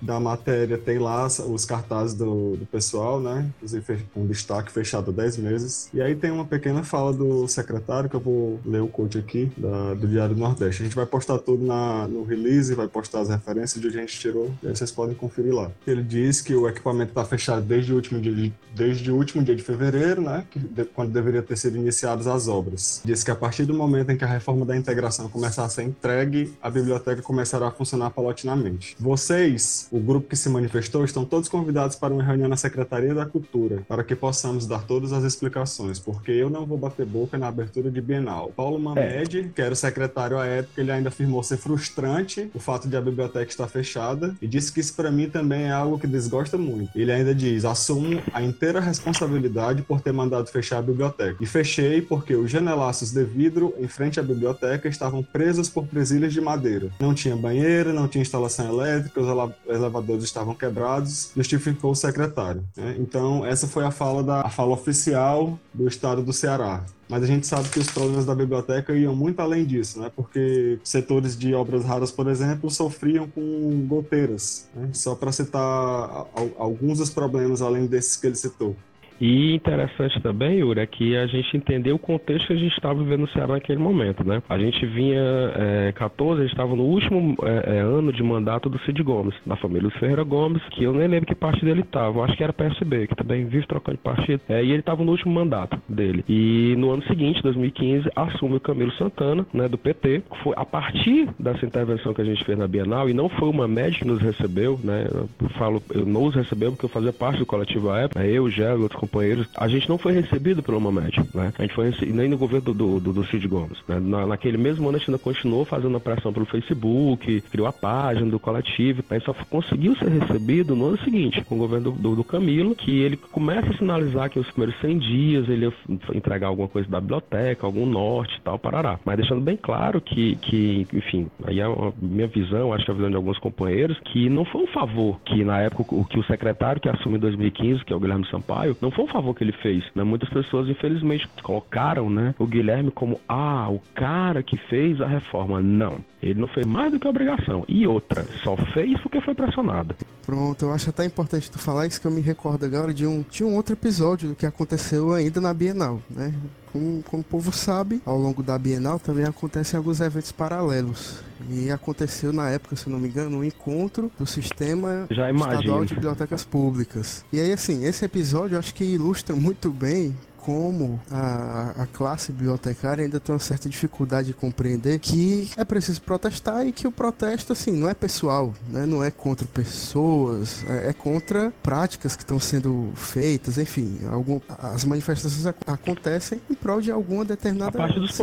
da matéria tem lá os cartazes do, do pessoal, né, inclusive com destaque fechado há 10 meses. E aí tem uma pequena fala do secretário, que eu vou ler o coach aqui, da, do Diário do Nordeste. A gente vai postar tudo na, no release, vai postar as referências de onde a gente tirou, e aí vocês podem conferir lá. Ele diz que o equipamento está fechado desde o último dia de, desde o último dia de fevereiro, né, de, quando deveria ter sido iniciadas as obras. Diz que a partir do momento em que a reforma da integração começar a ser entregue, a biblioteca começará a funcionar paulatinamente. Vocês, o grupo que se manifestou, estão todos convidados para uma reunião na Secretaria da Cultura, para que possamos dar todas as explicações, porque eu não vou bater boca na abertura de Bienal. Paulo Mamed, é. que era o secretário à época, ele ainda afirmou ser frustrante o fato de a biblioteca estar fechada e disse que isso para mim também é algo que desgosta muito. Ele ainda diz: assumo a inteira responsabilidade por ter mandado fechar a biblioteca. E fechei porque os janelaços de vidro em frente à biblioteca estavam presos por presilhas de madeira. Não tinha banheiro, não tinha instalação elétrica, os elevadores estavam quebrados, justificou o secretário. Né? Então, essa foi a fala, da, a fala oficial do estado do Ceará. Mas a gente sabe que os problemas da biblioteca iam muito além disso, né? Porque setores de obras raras, por exemplo, sofriam com goteiras. Né? Só para citar alguns dos problemas além desses que ele citou. E interessante também, Yuri, é que a gente entendeu o contexto que a gente estava vivendo no Ceará naquele momento, né? A gente vinha, é, 14, a gente estava no último é, é, ano de mandato do Cid Gomes, da família Ferreira Gomes, que eu nem lembro que parte dele estava, acho que era PSB, que também vive trocando de partido, é, e ele estava no último mandato dele. E no ano seguinte, 2015, assume o Camilo Santana, né, do PT, foi a partir dessa intervenção que a gente fez na Bienal, e não foi uma média que nos recebeu, né? Eu falo, eu não os recebeu porque eu fazia parte do coletivo à época, né, eu, Gelo, outros companheiros, a gente não foi recebido pelo Mamed, né? A gente foi nem no governo do, do, do Cid Gomes. Né? Na, naquele mesmo ano a gente ainda continuou fazendo pressão pelo Facebook, criou a página do coletivo, a gente só conseguiu ser recebido no ano seguinte, com o governo do, do, do Camilo, que ele começa a sinalizar que os primeiros 100 dias ele ia entregar alguma coisa da biblioteca, algum norte e tal, parará. Mas deixando bem claro que, que enfim, aí é a minha visão, acho que é a visão de alguns companheiros, que não foi um favor que na época o que o secretário que assumiu em 2015, que é o Guilherme Sampaio, não foi um favor que ele fez. Né? Muitas pessoas, infelizmente, colocaram né, o Guilherme como, ah, o cara que fez a reforma. Não. Ele não fez mais do que obrigação. E outra, só fez porque foi pressionado. Pronto, eu acho até importante tu falar isso que eu me recordo agora de um, de um outro episódio que aconteceu ainda na Bienal, né? Como, como o povo sabe, ao longo da Bienal também acontecem alguns eventos paralelos. E aconteceu na época, se não me engano, um encontro do Sistema Estadual de Bibliotecas Públicas. E aí, assim, esse episódio eu acho que ilustra muito bem como a, a classe bibliotecária ainda tem uma certa dificuldade de compreender que é preciso protestar e que o protesto, assim, não é pessoal, né? não é contra pessoas, é, é contra práticas que estão sendo feitas, enfim, algum, as manifestações acontecem em prol de alguma determinada a parte dos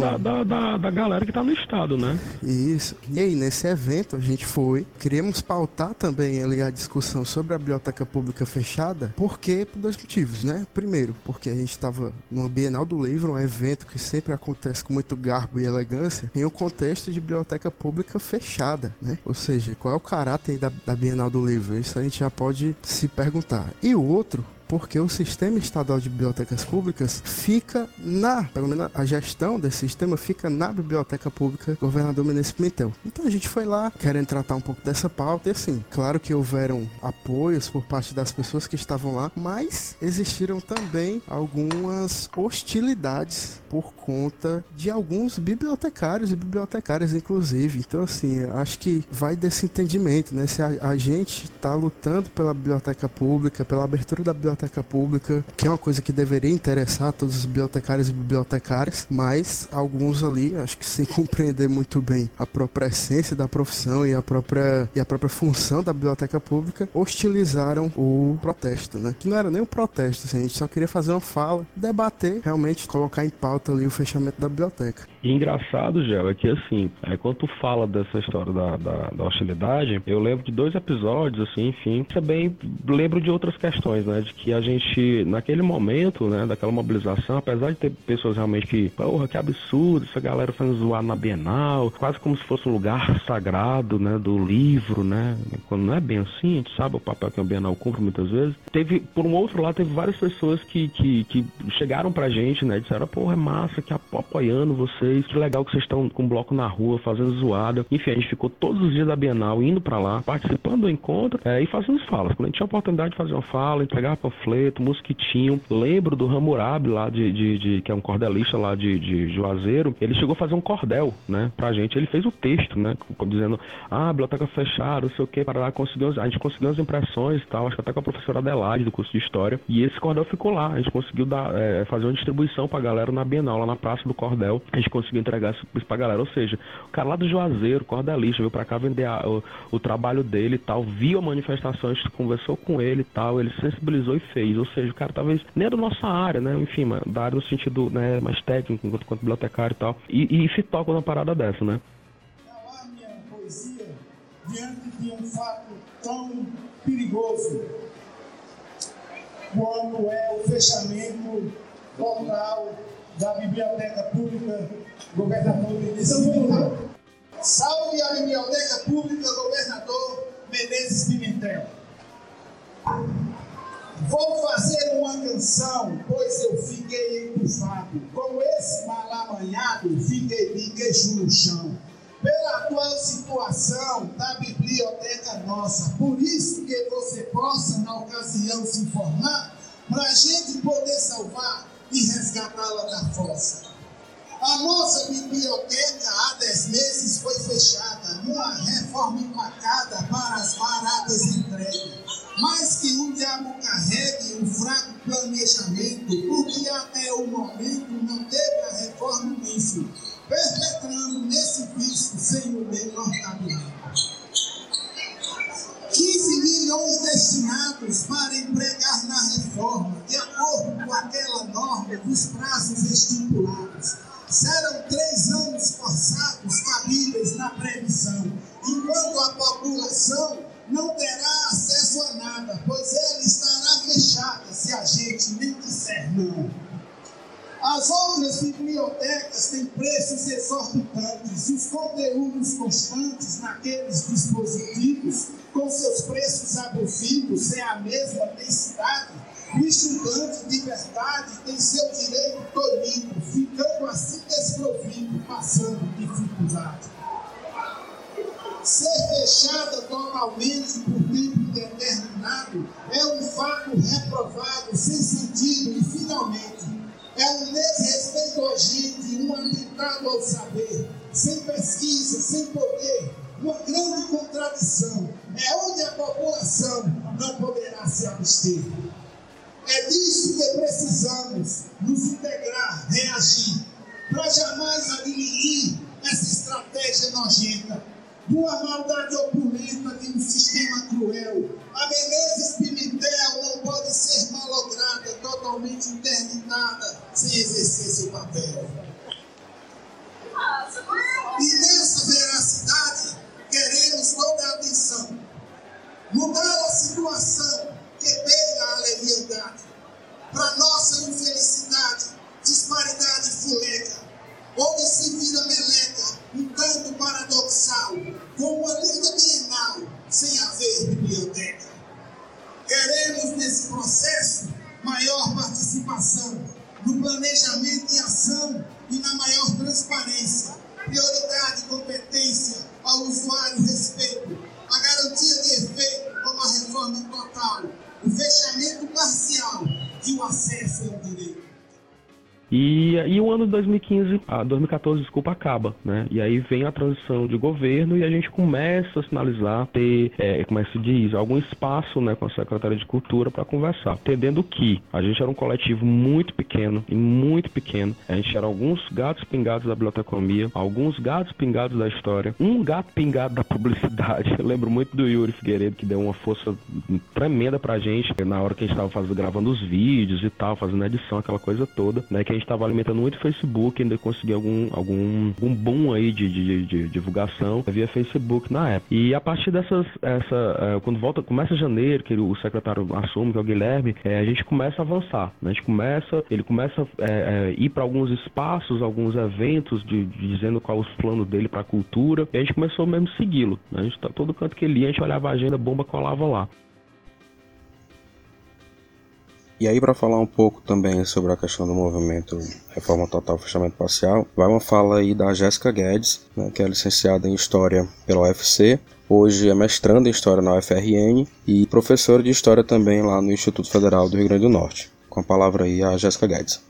da, da, da, da, galera que está no estado, né? Isso. E aí, nesse evento, a gente foi, queríamos pautar também ali a discussão sobre a biblioteca pública fechada, porque por dois motivos, né? Primeiro, porque que a gente estava no Bienal do Livro, um evento que sempre acontece com muito garbo e elegância, em um contexto de biblioteca pública fechada, né? Ou seja, qual é o caráter da, da Bienal do Livro? Isso a gente já pode se perguntar. E o outro porque o sistema estadual de bibliotecas públicas fica na, pelo menos a gestão desse sistema fica na biblioteca pública governador Menezes Pimentel. Então a gente foi lá querendo tratar um pouco dessa pauta e assim, claro que houveram apoios por parte das pessoas que estavam lá, mas existiram também algumas hostilidades por conta de alguns bibliotecários e bibliotecárias inclusive. Então assim, acho que vai desse entendimento, né? Se a, a gente está lutando pela biblioteca pública, pela abertura da biblioteca pública, que é uma coisa que deveria interessar todos os bibliotecários e bibliotecárias, mas alguns ali, acho que sem compreender muito bem a própria essência da profissão e a própria, e a própria função da biblioteca pública, hostilizaram o protesto, né? Que não era nem um protesto, assim, a gente só queria fazer uma fala, debater, realmente colocar em pauta ali o fechamento da biblioteca. E engraçado, Gel, é que assim, é, quando tu fala dessa história da, da, da, hostilidade, eu lembro de dois episódios, assim, enfim, também lembro de outras questões, né? De que a gente, naquele momento, né, daquela mobilização, apesar de ter pessoas realmente que, porra, que absurdo, essa galera fazendo zoar na Bienal, quase como se fosse um lugar sagrado, né, do livro, né? Quando não é bem assim, a gente sabe o papel que a Bienal cumpre muitas vezes. Teve, por um outro lado, teve várias pessoas que, que, que chegaram pra gente, né, disseram, porra, é massa, que apoiando vocês, que legal que vocês estão com bloco na rua, fazendo zoada. Enfim, a gente ficou todos os dias da Bienal indo para lá, participando do encontro é, e fazendo falas. Quando a gente tinha a oportunidade de fazer uma fala, entregar panfleto, mosquitinho. Lembro do Hammurabi lá de, de, de, que é um cordelista lá de, de Juazeiro, ele chegou a fazer um cordel, né, pra gente. Ele fez o texto, né, dizendo, ah, biblioteca fechada, não sei o que, para lá, conseguiu, a gente conseguiu as impressões e tal, acho que até com a professora Adelaide do curso de História, e esse cordel ficou lá, a gente conseguiu dar, é, fazer uma distribuição pra galera na Bienal, lá na Praça do Cordel, a gente conseguiu entregar isso pra galera, ou seja, o cara lá do Juazeiro, cordelista, veio pra cá vender a, o, o, trabalho dele e tal, viu a manifestação, a gente conversou com ele e tal, ele sensibilizou e fez, ou seja, o cara talvez nem é da nossa área, né, enfim, da área no sentido né, mais técnico, enquanto, enquanto bibliotecário e tal, e, e se toca numa parada dessa, né. Minha poesia diante de um fato tão perigoso quando é o fechamento total da Biblioteca Pública Governador Menezes Pimentel. Salve a Biblioteca Pública Governador Menezes Pimentel. Vou fazer uma canção, pois eu fiquei entufado. Com esse mal amanhado, fiquei de queixo no chão. Pela atual situação da biblioteca nossa. Por isso que você possa, na ocasião, se informar, para a gente poder salvar e resgatá-la da fossa. A nossa biblioteca há dez meses foi fechada, numa reforma empacada para as baratas entregas. Mas que o diabo carregue um fraco planejamento, porque até o momento não teve a reforma início, perpetrando nesse vício sem o menor cabimento. 15 milhões destinados para empregar na reforma, de acordo com aquela norma dos prazos estipulados. Serão três anos forçados cabíveis na previsão, enquanto a população não terá acesso a nada, pois ela estará fechada se a gente nem disser não. As outras bibliotecas têm preços exorbitantes, os conteúdos constantes naqueles dispositivos, com seus preços abusivos, sem a mesma densidade. O estudante de verdade tem seu direito tolhido, ficando assim desprovido, passando dificuldade. Ser fechada totalmente por tempo determinado é um fato reprovado, sem sentido e, finalmente, é um desrespeito à gente, um atentado ao saber, sem pesquisa, sem poder, uma grande contradição. É onde a população não poderá se abster. É disso que precisamos nos integrar, reagir, para jamais admitir essa estratégia nojenta uma maldade opulenta de um sistema cruel. A Menezes Pimentel não pode ser malograda, totalmente interditada, sem exercer seu papel. E nessa veracidade, queremos toda a atenção. Mudar a situação que beira a leviandade. Para nossa infelicidade, disparidade fuleca, onde se vira meleca, um tanto paradoxal como a lida bienal sem haver biblioteca. Queremos, nesse processo, maior participação no planejamento e ação e na maior transparência, prioridade e competência ao usuário respeito, a garantia de efeito como a reforma total, o fechamento parcial e o acesso ao direito. E, e o ano de 2015, ah, 2014, desculpa, acaba, né? E aí vem a transição de governo e a gente começa a sinalizar, ter, é, como é que se diz, algum espaço, né, com a Secretaria de Cultura para conversar, entendendo que a gente era um coletivo muito pequeno e muito pequeno. A gente era alguns gatos pingados da biblioteconomia, alguns gatos pingados da história, um gato pingado da publicidade. Eu lembro muito do Yuri Figueiredo que deu uma força tremenda pra gente na hora que a gente estava fazendo, gravando os vídeos e tal, fazendo a edição, aquela coisa toda, né? Que gente estava alimentando muito o Facebook, ainda consegui algum, algum, algum boom aí de, de, de, divulgação via Facebook na época. E a partir dessas, essa, uh, quando volta, começa janeiro, que o secretário assume, que é o Guilherme, é, a gente começa a avançar, né? A gente começa, ele começa a é, ir para alguns espaços, alguns eventos, de, de dizendo qual os planos dele para a cultura, e a gente começou mesmo segui-lo, né? A gente tá todo canto que ele ia, a gente olhava a agenda, bomba colava lá. E aí, para falar um pouco também sobre a questão do movimento Reforma Total Fechamento Parcial, vai uma fala aí da Jéssica Guedes, né, que é licenciada em História pela UFC, hoje é mestranda em História na UFRN e professora de História também lá no Instituto Federal do Rio Grande do Norte. Com a palavra aí a Jéssica Guedes.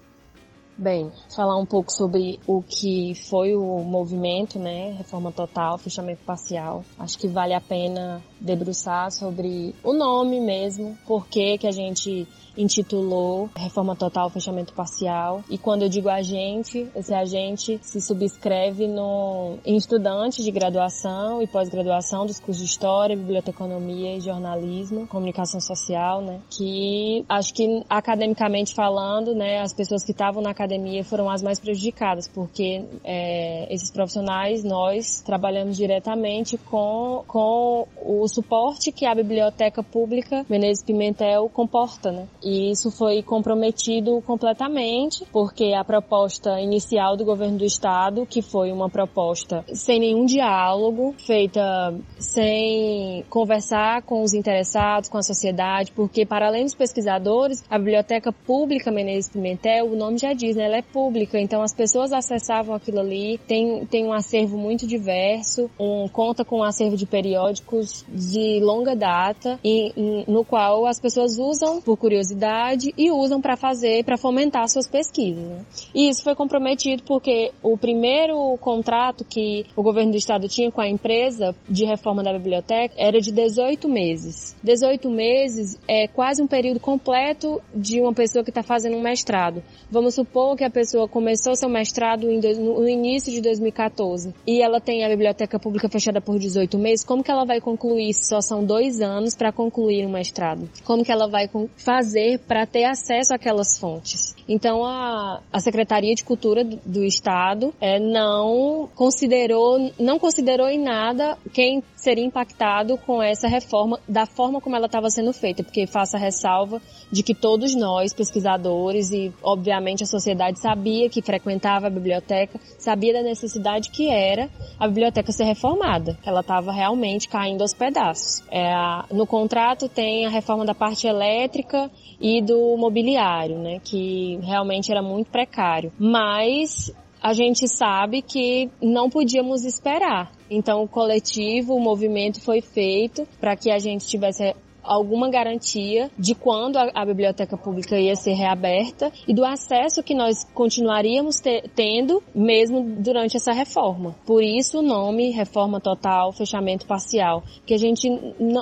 Bem, falar um pouco sobre o que foi o movimento, né? Reforma total, fechamento parcial. Acho que vale a pena debruçar sobre o nome mesmo, por que que a gente intitulou Reforma Total, Fechamento Parcial. E quando eu digo agente, esse agente se subscreve no, em estudantes de graduação e pós-graduação dos cursos de História, Biblioteconomia e Jornalismo, Comunicação Social, né? Que acho que academicamente falando, né, as pessoas que estavam na academia foram as mais prejudicadas, porque é, esses profissionais, nós trabalhamos diretamente com, com o suporte que a Biblioteca Pública Menezes Pimentel comporta, né? E isso foi comprometido completamente, porque a proposta inicial do governo do estado, que foi uma proposta sem nenhum diálogo, feita sem conversar com os interessados, com a sociedade, porque para além dos pesquisadores, a Biblioteca Pública Menezes Pimentel, o nome já diz, né, ela é pública, então as pessoas acessavam aquilo ali, tem, tem um acervo muito diverso, um, conta com um acervo de periódicos de longa data, e, no qual as pessoas usam por curiosidade universidade e usam para fazer, para fomentar suas pesquisas. Né? E isso foi comprometido porque o primeiro contrato que o governo do estado tinha com a empresa de reforma da biblioteca era de 18 meses. 18 meses é quase um período completo de uma pessoa que está fazendo um mestrado. Vamos supor que a pessoa começou seu mestrado no início de 2014 e ela tem a biblioteca pública fechada por 18 meses, como que ela vai concluir se só são dois anos para concluir um mestrado? Como que ela vai fazer fazer para ter acesso àquelas fontes. Então a, a Secretaria de Cultura do, do Estado é, não considerou, não considerou em nada quem seria impactado com essa reforma da forma como ela estava sendo feita, porque faça ressalva de que todos nós, pesquisadores e obviamente a sociedade sabia que frequentava a biblioteca, sabia da necessidade que era a biblioteca ser reformada. Ela estava realmente caindo aos pedaços. É, no contrato tem a reforma da parte elétrica e do mobiliário, né, que realmente era muito precário. Mas a gente sabe que não podíamos esperar. Então o coletivo, o movimento foi feito para que a gente tivesse alguma garantia de quando a, a, biblioteca pública ia ser reaberta e do acesso que nós continuaríamos tendo mesmo durante essa reforma. Por isso o nome reforma total, fechamento parcial, que a gente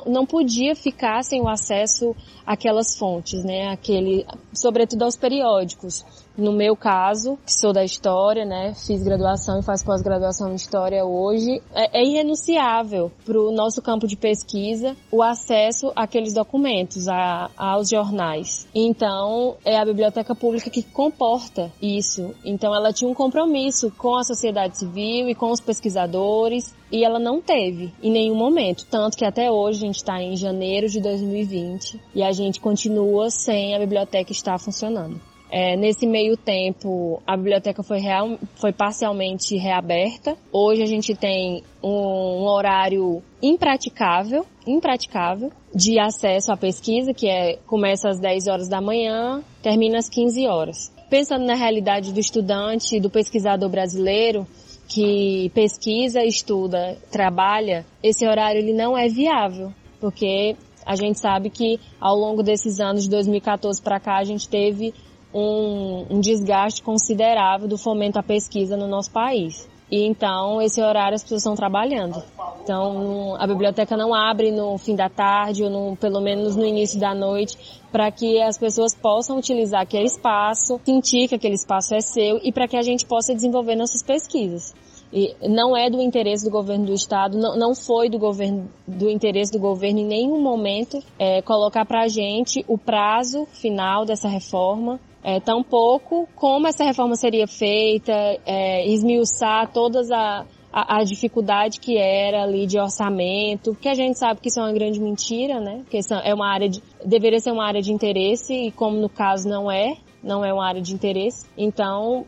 não podia ficar sem o acesso àquelas fontes, né? Aquele, sobretudo aos periódicos. No meu caso, que sou da história, né, fiz graduação e faço pós-graduação em história hoje, é, é irrenunciável para o nosso campo de pesquisa o acesso àqueles documentos, a, aos jornais. Então, é a biblioteca pública que comporta isso. Então, ela tinha um compromisso com a sociedade civil e com os pesquisadores e ela não teve em nenhum momento. Tanto que até hoje a gente está em janeiro de 2020 e a gente continua sem a biblioteca estar funcionando. É, nesse meio tempo, a biblioteca foi, real, foi parcialmente reaberta. Hoje a gente tem um, um horário impraticável, impraticável, de acesso à pesquisa, que é, começa às 10 horas da manhã, termina às 15 horas. pensando na realidade do estudante, do pesquisador brasileiro, que pesquisa, estuda, trabalha, esse horário ele não é viável, porque a gente sabe que ao longo desses anos de 2014 para cá a gente teve um, um desgaste considerável do fomento à pesquisa no nosso país. E então, esse horário as pessoas estão trabalhando. Então, a biblioteca não abre no fim da tarde ou no, pelo menos no início da noite para que as pessoas possam utilizar aquele espaço, sentir que aquele espaço é seu e para que a gente possa desenvolver nossas pesquisas. E não é do interesse do governo do estado, não, não foi do governo, do interesse do governo em nenhum momento é, colocar para a gente o prazo final dessa reforma é, tampouco como essa reforma seria feita, é, esmiuçar todas a, a, a, dificuldade que era ali de orçamento, que a gente sabe que isso é uma grande mentira, né? Que é uma área de, deveria ser uma área de interesse e como no caso não é, não é uma área de interesse. Então,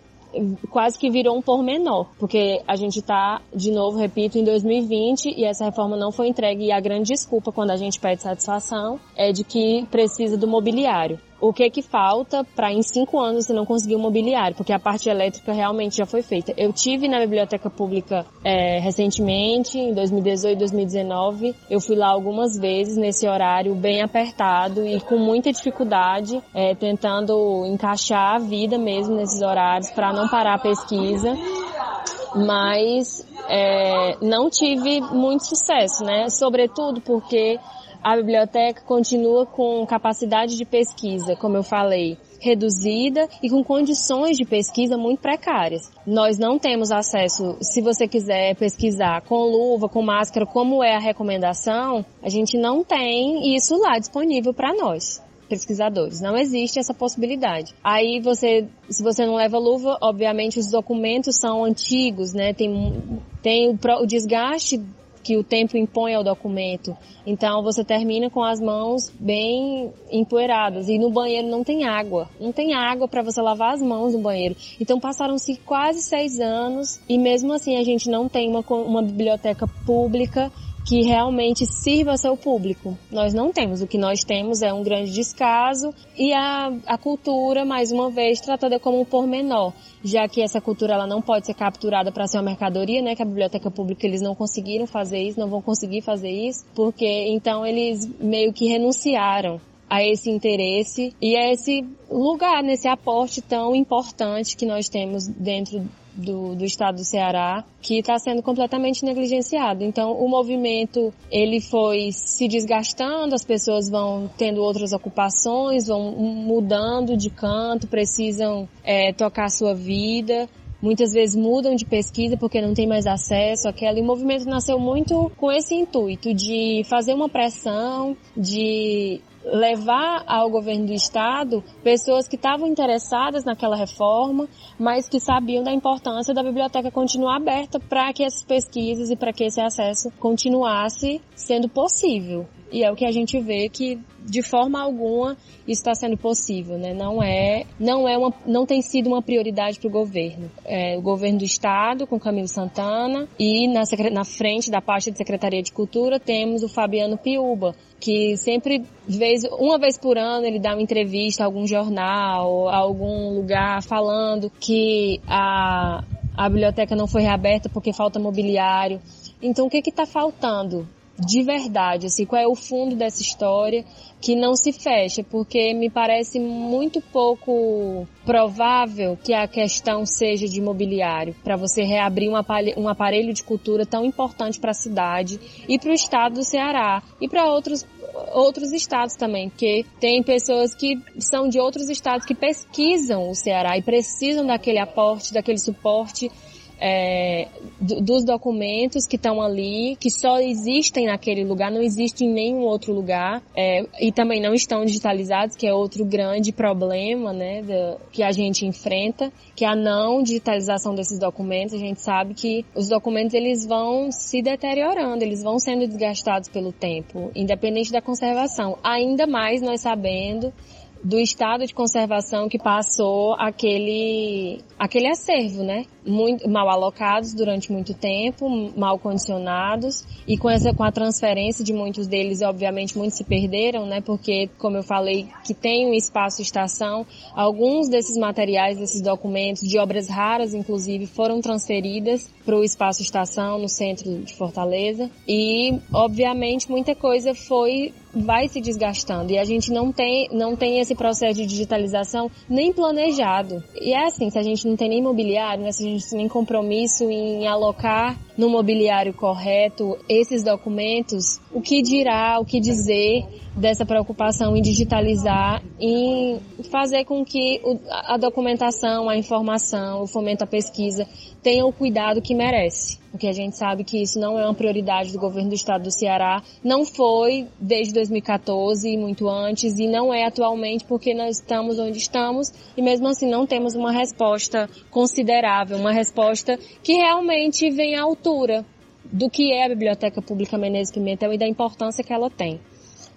quase que virou um pormenor, porque a gente está, de novo, repito, em 2020 e essa reforma não foi entregue e a grande desculpa quando a gente pede satisfação é de que precisa do mobiliário o que que falta para em cinco anos você não conseguir um mobiliário, porque a parte elétrica realmente já foi feita. Eu tive na biblioteca pública é, recentemente, em 2018, 2019, eu fui lá algumas vezes nesse horário bem apertado e com muita dificuldade, é, tentando encaixar a vida mesmo nesses horários para não parar a pesquisa, mas é, não tive muito sucesso, né? Sobretudo porque a biblioteca continua com capacidade de pesquisa, como eu falei, reduzida e com condições de pesquisa muito precárias. Nós não temos acesso, se você quiser pesquisar com luva, com máscara, como é a recomendação, a gente não tem isso lá disponível para nós pesquisadores. Não existe essa possibilidade. Aí você, se você não leva luva, obviamente os documentos são antigos, né? Tem, tem o, o desgaste que o tempo impõe ao documento. Então você termina com as mãos bem empoeiradas e no banheiro não tem água, não tem água para você lavar as mãos no banheiro. Então passaram-se quase seis anos e mesmo assim a gente não tem uma, uma biblioteca pública que realmente sirva ao seu público. Nós não temos. O que nós temos é um grande descaso e a, a cultura, mais uma vez, tratada como um pormenor, já que essa cultura ela não pode ser capturada para ser uma mercadoria, né? Que a biblioteca pública eles não conseguiram fazer isso, não vão conseguir fazer isso, porque então eles meio que renunciaram a esse interesse e a esse lugar, nesse aporte tão importante que nós temos dentro do, do estado do Ceará que está sendo completamente negligenciado. Então, o movimento ele foi se desgastando, as pessoas vão tendo outras ocupações, vão mudando de canto, precisam é, tocar a sua vida muitas vezes mudam de pesquisa porque não tem mais acesso àquela. E o movimento nasceu muito com esse intuito de fazer uma pressão, de levar ao governo do estado pessoas que estavam interessadas naquela reforma, mas que sabiam da importância da biblioteca continuar aberta para que essas pesquisas e para que esse acesso continuasse sendo possível. E é o que a gente vê que de forma alguma está sendo possível, né? Não é, não é uma, não tem sido uma prioridade para o governo. É, o governo do estado com Camilo Santana e na, na frente da pasta de Secretaria de Cultura temos o Fabiano Piuba, que sempre vez uma vez por ano ele dá uma entrevista a algum jornal, a algum lugar falando que a a biblioteca não foi reaberta porque falta mobiliário. Então o que está faltando? De verdade, assim, qual é o fundo dessa história que não se fecha, porque me parece muito pouco provável que a questão seja de imobiliário, para você reabrir um aparelho, um aparelho de cultura tão importante para a cidade e para o estado do Ceará e para outros outros estados também, porque tem pessoas que são de outros estados que pesquisam o Ceará e precisam daquele aporte, daquele suporte é, dos documentos que estão ali, que só existem naquele lugar, não existem em nenhum outro lugar, é, e também não estão digitalizados, que é outro grande problema, né, que a gente enfrenta, que é a não digitalização desses documentos. A gente sabe que os documentos eles vão se deteriorando, eles vão sendo desgastados pelo tempo, independente da conservação. Ainda mais nós sabendo do estado de conservação que passou aquele, aquele acervo, né? Muito, mal alocados durante muito tempo, mal condicionados e com essa com a transferência de muitos deles, obviamente muitos se perderam, né? Porque como eu falei, que tem um espaço estação, alguns desses materiais, desses documentos de obras raras, inclusive, foram transferidas para o espaço estação no centro de Fortaleza e, obviamente, muita coisa foi vai se desgastando e a gente não tem, não tem esse processo de digitalização nem planejado. E é assim, se a gente não tem nem mobiliário, né, se a gente tem nem compromisso em alocar no mobiliário correto esses documentos, o que dirá, o que dizer dessa preocupação em digitalizar, em fazer com que a documentação, a informação, o fomento à pesquisa tenham o cuidado que merece. Porque a gente sabe que isso não é uma prioridade do governo do estado do Ceará, não foi desde 2014 e muito antes, e não é atualmente porque nós estamos onde estamos e mesmo assim não temos uma resposta considerável, uma resposta que realmente vem à altura do que é a Biblioteca Pública Menezes Pimentel e da importância que ela tem.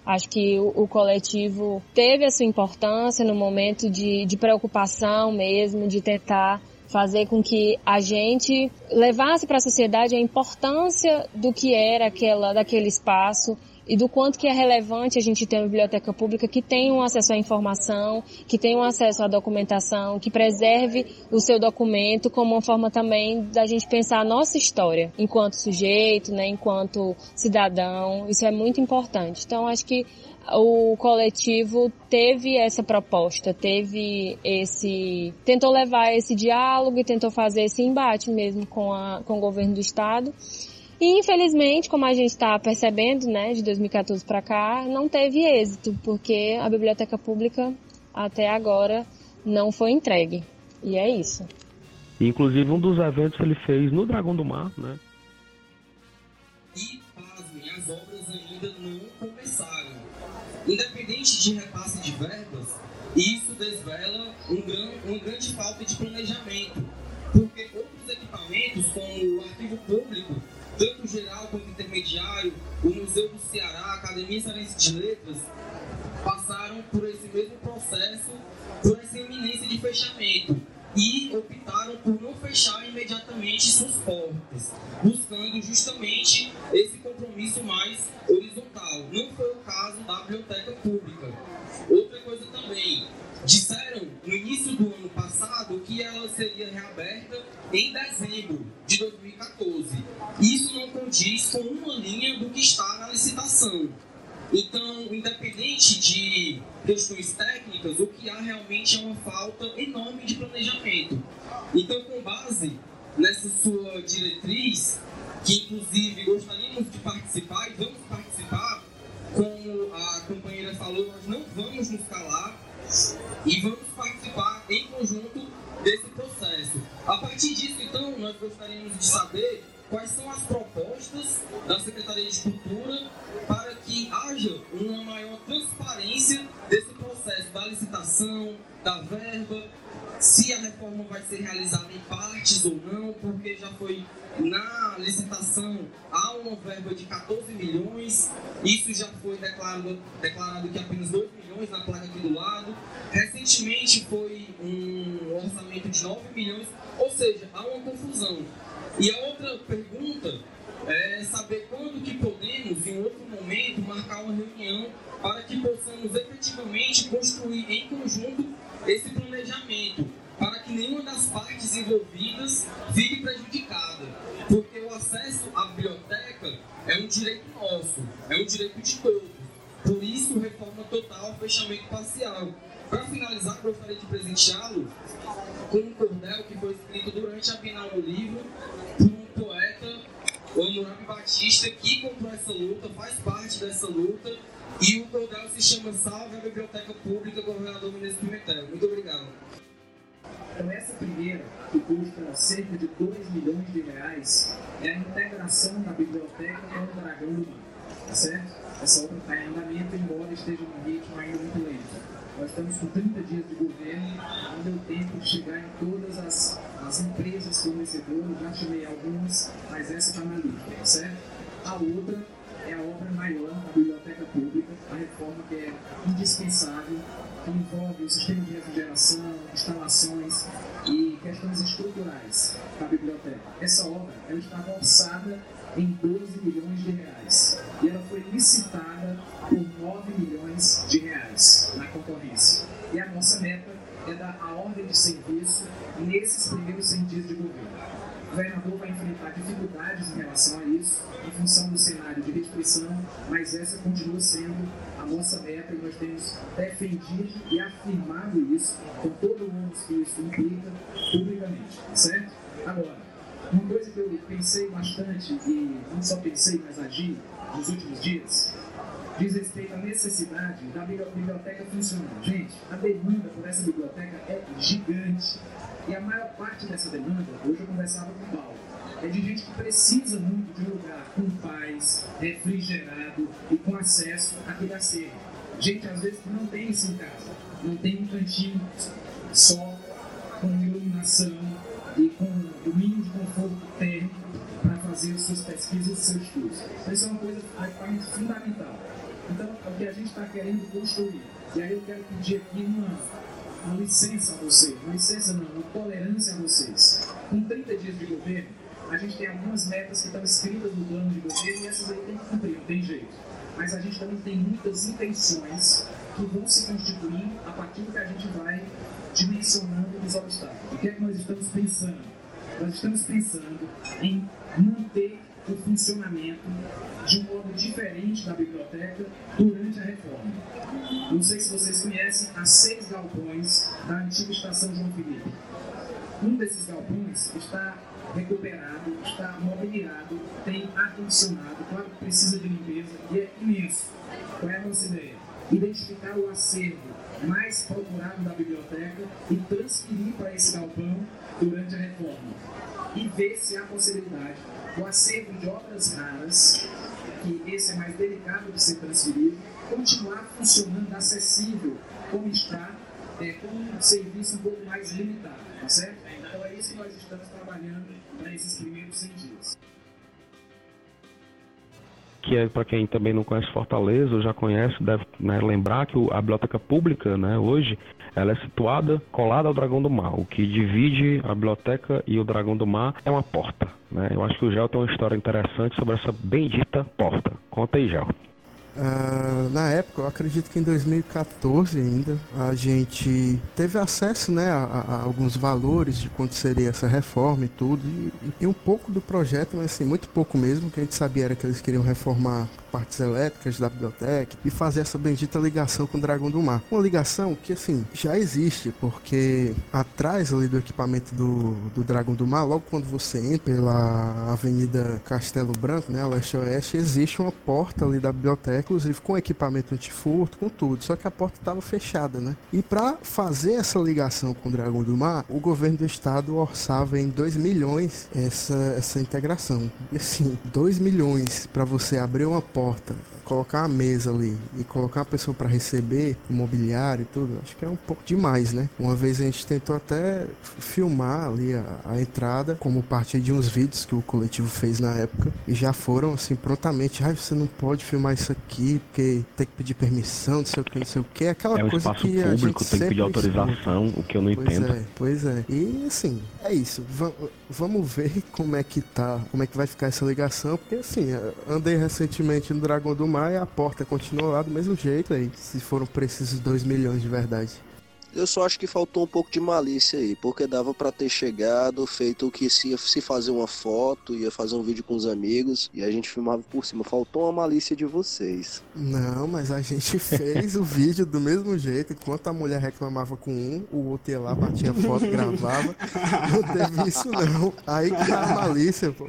Acho que o, coletivo teve a sua importância no momento de, de preocupação mesmo, de tentar fazer com que a gente levasse para a sociedade a importância do que era aquela, daquele espaço, e do quanto que é relevante a gente ter uma biblioteca pública que tenha um acesso à informação, que tenha um acesso à documentação, que preserve o seu documento como uma forma também da gente pensar a nossa história enquanto sujeito, né, enquanto cidadão. Isso é muito importante. Então acho que o coletivo teve essa proposta, teve esse, tentou levar esse diálogo e tentou fazer esse embate mesmo com, a, com o governo do estado e infelizmente, como a gente está percebendo, né, de 2014 para cá, não teve êxito, porque a biblioteca pública até agora não foi entregue. E é isso. Inclusive um dos eventos ele fez no Dragão do Mar, né? E, De repasse de verbas, isso desvela um gran, uma grande falta de planejamento. Porque outros equipamentos, como o arquivo público, tanto geral quanto intermediário, o Museu do Ceará, a Academia Cearense de Letras, passaram por esse mesmo processo, por essa iminência de fechamento e optaram por não fechar imediatamente suas portas, buscando justamente esse compromisso mais horizontal. Não foi o caso da biblioteca pública. Outra coisa também, disseram no início do ano passado que ela seria reaberta em dezembro de 2014. Isso não condiz com uma linha do que está na licitação. Então, independente de questões técnicas, o que há realmente é uma falta enorme de planejamento. Então, com base nessa sua diretriz, que inclusive gostaríamos de participar e vamos participar, como a companheira falou, nós não vamos nos calar e vamos participar em conjunto desse processo. A partir disso, então, nós gostaríamos de saber quais são as propostas da Secretaria de Cultura para que haja uma maior transparência desse processo da licitação, da verba, se a reforma vai ser realizada em partes ou não, porque já foi na licitação há uma verba de 14 milhões, isso já foi declarado, declarado que apenas 2 milhões na placa aqui do lado. Recentemente foi um orçamento de 9 milhões, ou seja, há uma confusão. E a outra pergunta é saber quando que podemos, em outro momento, marcar uma reunião para que possamos efetivamente construir em conjunto esse planejamento, para que nenhuma das partes envolvidas fique prejudicada. Porque o acesso à biblioteca é um direito nosso, é um direito de todos. Por isso, reforma total, fechamento parcial. Para finalizar, gostaria de presenteá-lo com um cordel que foi escrito durante a Bienal do Livro por um poeta, o Hammurabi Batista, que comprou essa luta, faz parte dessa luta, e o cordel se chama Salve a Biblioteca Pública Governador Menezes Pimentel. Muito obrigado. Então essa primeira, que custa cerca de 2 milhões de reais, é a integração da biblioteca com o Dragão do Mar, tá certo? Essa obra está em andamento, embora esteja num ritmo ainda muito lento. Nós estamos com 30 dias de governo, não deu tempo de chegar em todas as, as empresas fornecedoras, já chamei algumas, mas essa está na lista, certo? A outra é a obra maior da biblioteca pública, a reforma que é indispensável, que envolve o sistema de refrigeração, instalações e questões estruturais da biblioteca. Essa obra ela estava orçada em 12 milhões de reais e ela foi licitada por 9 milhões de reais na concorrência. E a nossa meta é dar a ordem de serviço nesses primeiros 100 dias de governo. O governador vai enfrentar dificuldades em relação a isso, em função do cenário de restrição, mas essa continua sendo a nossa meta e nós temos defendido e afirmado isso com todo o ônus que isso implica publicamente, certo? Agora, uma coisa que eu pensei bastante e não só pensei, mas agi nos últimos dias, diz respeito à necessidade da biblioteca funcionar. Gente, a demanda por essa biblioteca é gigante. E a maior parte dessa demanda, hoje eu conversava com o Paulo, é de gente que precisa muito de um lugar com paz, refrigerado e com acesso àquele acervo. Gente, às vezes, não tem isso em casa. Não tem um cantinho só, com iluminação e com o mínimo de conforto térmico para fazer as suas pesquisas e seus estudos. Então, isso é uma coisa fundamental. Então, é o que a gente está querendo construir. E aí eu quero pedir aqui uma uma licença a vocês, uma licença não, uma tolerância a vocês. Com 30 dias de governo, a gente tem algumas metas que estão escritas no plano de governo e essas aí tem que cumprir, não tem jeito. Mas a gente também tem muitas intenções que vão se constituir a partir do que a gente vai dimensionando O que é que nós estamos pensando? Nós estamos pensando em manter o funcionamento de um modo diferente da biblioteca durante a reforma. Não sei se vocês conhecem as seis galpões da antiga estação João Felipe. Um desses galpões está recuperado, está mobiliado, tem ar-condicionado, claro que precisa de limpeza e é imenso. Qual é a nossa ideia? Identificar o acervo mais procurado da biblioteca e transferir para esse galpão durante a reforma. E ver se há possibilidade o acervo de obras raras, que esse é mais delicado de ser transferido, continuar funcionando acessível como está, é, com um serviço um pouco mais limitado, tá certo? Então é isso que nós estamos trabalhando para esses primeiros 100 dias que é para quem também não conhece Fortaleza ou já conhece, deve né, lembrar que a biblioteca pública, né, hoje, ela é situada colada ao Dragão do Mar. O que divide a biblioteca e o Dragão do Mar é uma porta. Né? Eu acho que o Gel tem uma história interessante sobre essa bendita porta. Conta aí, Gel. Uh, na época, eu acredito que em 2014 ainda, a gente teve acesso né, a, a, alguns valores de quanto seria essa reforma e tudo, e, e, um pouco do projeto, mas assim, muito pouco mesmo, que a gente sabia era que eles queriam reformar partes elétricas da biblioteca e fazer essa bendita ligação com o Dragão do Mar. Uma ligação que, assim, já existe, porque atrás ali do equipamento do, do Dragão do Mar, logo quando você entra pela Avenida Castelo Branco, né, leste-oeste, existe uma porta ali da biblioteca, inclusive com equipamento antifurto, com tudo, só que a porta estava fechada, né? E para fazer essa ligação com o Dragão do Mar, o governo do estado orçava em 2 milhões essa, essa integração. E assim, 2 milhões para você abrir uma porta porta, colocar uma mesa ali e colocar uma pessoa para receber mobiliário e tudo, acho que é um pouco demais, né? Uma vez a gente tentou até filmar ali a, a entrada como parte de uns vídeos que o coletivo fez na época e já foram assim prontamente, ah, você não pode filmar isso aqui porque tem que pedir permissão, não sei o que, não sei o que, aquela é um coisa que público, a gente tem que pedir autorização, o que eu não pois entendo. É, pois é. E assim, é isso. V vamos ver como é que tá, como é que vai ficar essa ligação, porque assim, andei recentemente no Dragão do Mar e a porta continua lá do mesmo jeito aí, se foram precisos 2 milhões de verdade. Eu só acho que faltou um pouco de malícia aí, porque dava para ter chegado, feito o que se ia se fazer uma foto, ia fazer um vídeo com os amigos e a gente filmava por cima. Faltou uma malícia de vocês. Não, mas a gente fez o vídeo do mesmo jeito. Enquanto a mulher reclamava com um, o outro ia lá, batia foto, gravava. Não teve isso não. Aí que era a malícia, pô.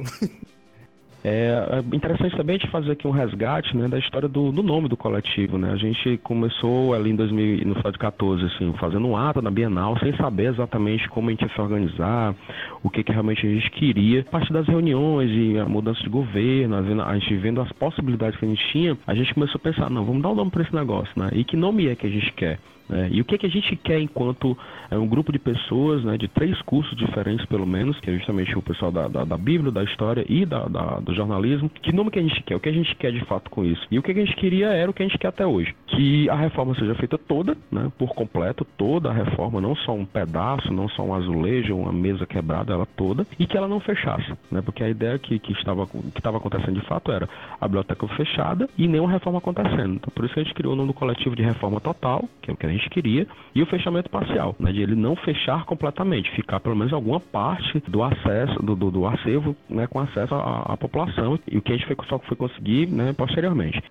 É, é interessante também a gente fazer aqui um resgate né, da história do, do, nome do coletivo. Né? A gente começou ali em 2000, no final de 14, assim, fazendo um ato na Bienal, sem saber exatamente como a gente ia se organizar, o que, que realmente a gente queria. A partir das reuniões e a mudança de governo, a gente vendo as possibilidades que a gente tinha, a gente começou a pensar, não, vamos dar um nome para esse negócio, né? E que nome é que a gente quer? Né? E o que, que a gente quer enquanto é, um grupo de pessoas, né, de três cursos diferentes pelo menos, que é justamente o pessoal da, da, da Bíblia, da história e da, da, do jornalismo, que nome que a gente quer? O que a gente quer de fato com isso? E o que a gente queria era o que a gente quer até hoje, que a reforma seja feita toda, né, por completo, toda a reforma, não só um pedaço, não só um azulejo, uma mesa quebrada, ela toda, e que ela não fechasse, né, porque a ideia que, que estava que estava acontecendo de fato era a biblioteca fechada e nenhuma reforma acontecendo. Então, por isso a gente criou o nome do coletivo de reforma total, que é o que a gente queria, e o fechamento parcial, né, de ele não fechar completamente, ficar pelo menos alguma parte do acesso, do, do, do acervo, né, com acesso à, à, população, e o que a gente foi, só foi conseguir né, posteriormente.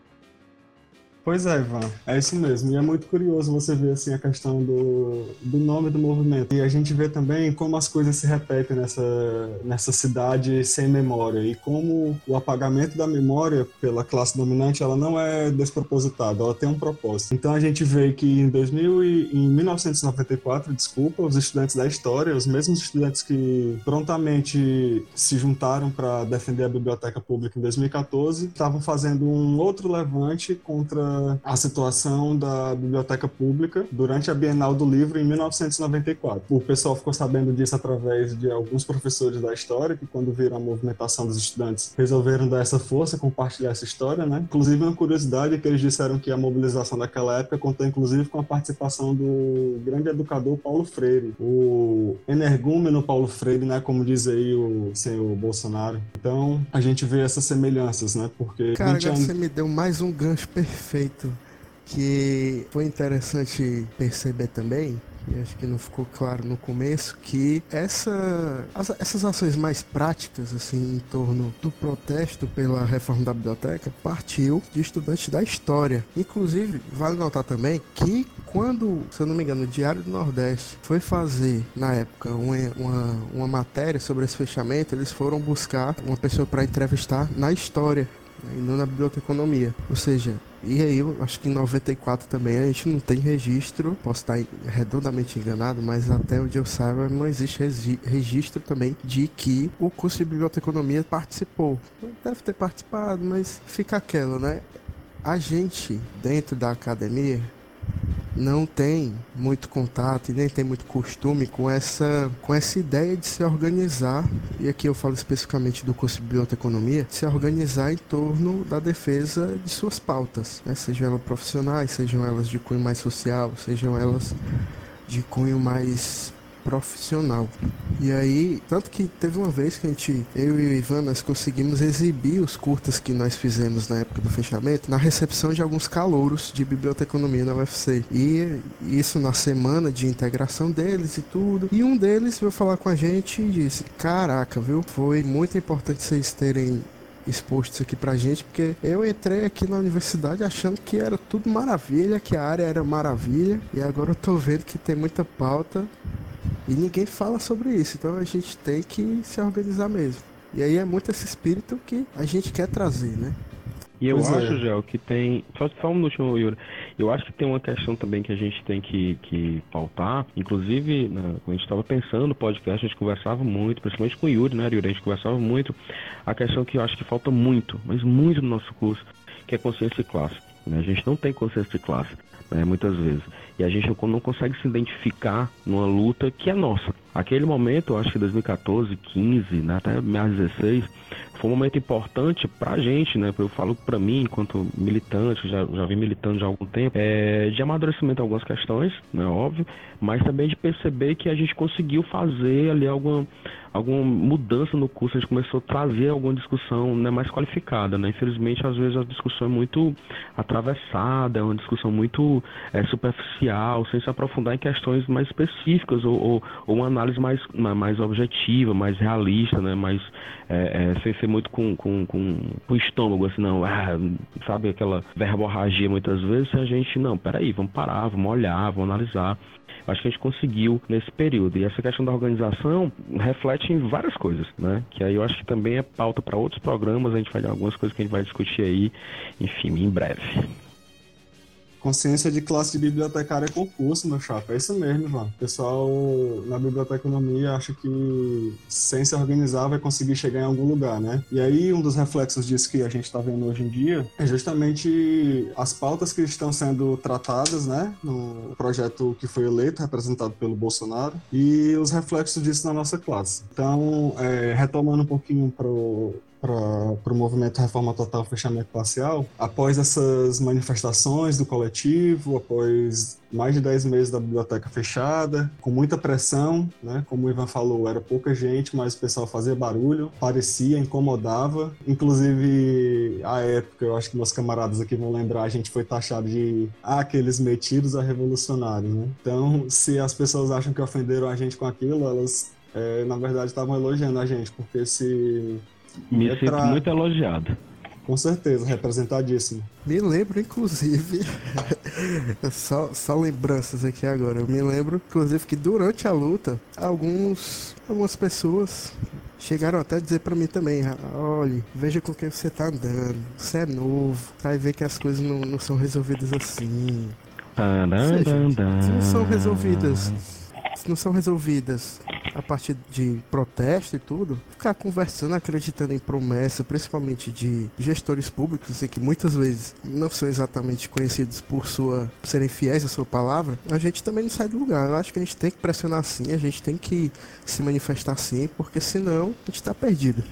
Pois é, Ivan, é isso mesmo. E é muito curioso você ver assim a questão do, do nome do movimento. E a gente vê também como as coisas se repetem nessa, nessa cidade sem memória e como o apagamento da memória pela classe dominante ela não é despropositada, ela tem um propósito. Então a gente vê que em 2000 e, em 1994, desculpa, os estudantes da história, os mesmos estudantes que prontamente se juntaram para defender a biblioteca pública em 2014, estavam fazendo um outro levante contra a situação da biblioteca pública durante a Bienal do Livro em 1994. O pessoal ficou sabendo disso através de alguns professores da história que, quando viram a movimentação dos estudantes, resolveram dar essa força, compartilhar essa história, né? Inclusive, uma curiosidade é que eles disseram que a mobilização daquela época contou, inclusive, com a participação do grande educador Paulo Freire, o energúmeno Paulo Freire, né? Como diz aí o senhor Bolsonaro. Então, a gente vê essas semelhanças, né? Porque. Cara, anos... você me deu mais um gancho perfeito que foi interessante perceber também e acho que não ficou claro no começo que essa, as, essas ações mais práticas assim em torno do protesto pela reforma da biblioteca partiu de estudantes da história. Inclusive, vale notar também que quando, se eu não me engano, o Diário do Nordeste foi fazer, na época, uma, uma, uma matéria sobre esse fechamento, eles foram buscar uma pessoa para entrevistar na história né, e não na biblioteconomia. Ou seja, e aí, eu acho que em 94 também a gente não tem registro, posso estar redondamente enganado, mas até onde eu saiba não existe registro também de que o curso de biblioteconomia participou. Deve ter participado, mas fica aquela, né? A gente, dentro da academia, não tem muito contato e nem tem muito costume com essa, com essa ideia de se organizar, e aqui eu falo especificamente do curso de biblioteconomia, se organizar em torno da defesa de suas pautas, né? sejam elas profissionais, sejam elas de cunho mais social, sejam elas de cunho mais profissional. E aí, tanto que teve uma vez que a gente, eu e o Ivan, nós conseguimos exibir os curtas que nós fizemos na época do fechamento na recepção de alguns calouros de biblioteconomia na UFC. E isso na semana de integração deles e tudo. E um deles veio falar com a gente e disse: Caraca, viu? Foi muito importante vocês terem exposto isso aqui pra gente, porque eu entrei aqui na universidade achando que era tudo maravilha, que a área era maravilha, e agora eu tô vendo que tem muita pauta e ninguém fala sobre isso, então a gente tem que se organizar mesmo. E aí é muito esse espírito que a gente quer trazer, né? E eu pois acho, é. Gel, que tem. Só, só um minuto, Yuri. Eu acho que tem uma questão também que a gente tem que, que pautar. Inclusive, né, quando a gente estava pensando no podcast, a gente conversava muito, principalmente com o Yuri, né, Yuri? A gente conversava muito. A questão que eu acho que falta muito, mas muito no nosso curso, que é consciência de classe. Né? A gente não tem consciência de classe, né, muitas vezes. E a gente não consegue se identificar numa luta que é nossa. Aquele momento, acho que 2014, 15, né, até mais 16, foi um momento importante pra gente, né? Eu falo pra mim, enquanto militante, já, já vim militando já há algum tempo, é, de amadurecimento em algumas questões, né? Óbvio, mas também de perceber que a gente conseguiu fazer ali alguma, alguma mudança no curso, a gente começou a trazer alguma discussão né, mais qualificada, né? Infelizmente, às vezes a discussão é muito atravessada, é uma discussão muito é, superficial, sem se aprofundar em questões mais específicas ou, ou, ou uma análise mais, mais objetiva, mais realista, né? Mais, é, é, sem ser muito com, com, com, com o estômago, assim, não, ah, sabe aquela verborragia muitas vezes, a gente, não, peraí, vamos parar, vamos olhar, vamos analisar. Acho que a gente conseguiu nesse período. E essa questão da organização reflete em várias coisas, né? Que aí eu acho que também é pauta para outros programas, a gente vai algumas coisas que a gente vai discutir aí, enfim, em breve. Consciência de classe de bibliotecário é concurso, meu chapa. É isso mesmo, Ivan. O pessoal na biblioteconomia acha que sem se organizar vai conseguir chegar em algum lugar, né? E aí um dos reflexos disso que a gente está vendo hoje em dia é justamente as pautas que estão sendo tratadas, né, no projeto que foi eleito, representado pelo Bolsonaro, e os reflexos disso na nossa classe. Então, é, retomando um pouquinho pro para o movimento Reforma Total Fechamento Parcial, após essas manifestações do coletivo, após mais de 10 meses da biblioteca fechada, com muita pressão, né? como o Ivan falou, era pouca gente, mas o pessoal fazia barulho, parecia, incomodava. Inclusive, à época, eu acho que meus camaradas aqui vão lembrar, a gente foi taxado de ah, aqueles metidos a revolucionários. Né? Então, se as pessoas acham que ofenderam a gente com aquilo, elas é, na verdade estavam elogiando a gente, porque se me é sinto pra... muito elogiado. Com certeza, representadíssimo. Me lembro, inclusive, só, só lembranças aqui agora. Eu me lembro, inclusive, que durante a luta, alguns, algumas pessoas chegaram até a dizer para mim também: olhe, veja com quem você tá andando, você é novo, vai ver que as coisas não, não são resolvidas assim. Seja, se não são resolvidas se não são resolvidas a partir de protesto e tudo, ficar conversando, acreditando em promessa, principalmente de gestores públicos, e que muitas vezes não são exatamente conhecidos por sua serem fiéis à sua palavra, a gente também não sai do lugar. Eu acho que a gente tem que pressionar sim, a gente tem que se manifestar sim, porque senão a gente está perdido.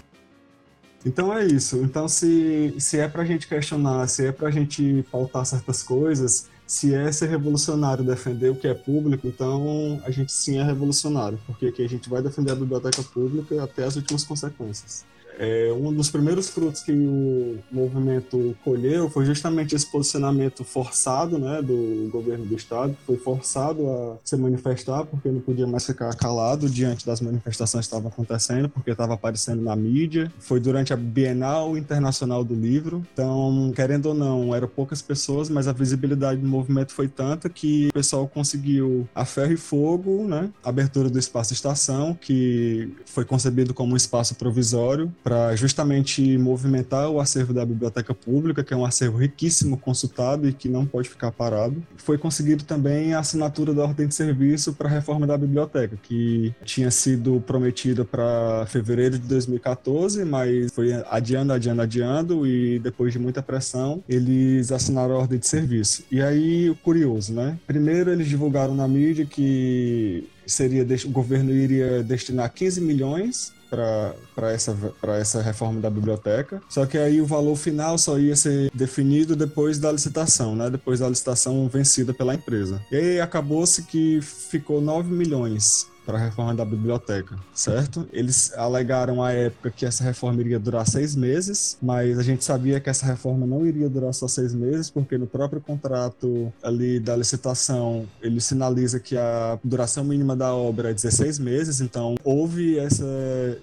Então é isso. Então, se, se é para a gente questionar, se é para a gente pautar certas coisas, se é ser revolucionário defender o que é público, então a gente sim é revolucionário, porque aqui a gente vai defender a biblioteca pública até as últimas consequências. É, um dos primeiros frutos que o movimento colheu foi justamente esse posicionamento forçado né, do governo do estado, que foi forçado a se manifestar porque não podia mais ficar calado diante das manifestações que estavam acontecendo, porque estava aparecendo na mídia. Foi durante a Bienal Internacional do Livro, então, querendo ou não, eram poucas pessoas, mas a visibilidade do movimento foi tanta que o pessoal conseguiu a ferro e fogo, né, a abertura do espaço estação, que foi concebido como um espaço provisório para justamente movimentar o acervo da biblioteca pública, que é um acervo riquíssimo, consultado e que não pode ficar parado. Foi conseguido também a assinatura da ordem de serviço para a reforma da biblioteca, que tinha sido prometida para fevereiro de 2014, mas foi adiando, adiando, adiando e depois de muita pressão, eles assinaram a ordem de serviço. E aí, o curioso, né? Primeiro eles divulgaram na mídia que seria o governo iria destinar 15 milhões para essa, essa reforma da biblioteca. Só que aí o valor final só ia ser definido depois da licitação, né? Depois da licitação vencida pela empresa. E aí acabou-se que ficou 9 milhões para a reforma da biblioteca, certo? Eles alegaram à época que essa reforma iria durar seis meses, mas a gente sabia que essa reforma não iria durar só seis meses, porque no próprio contrato ali da licitação ele sinaliza que a duração mínima da obra é 16 meses, então houve essa,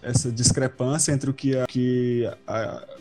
essa discrepância entre o que, a, que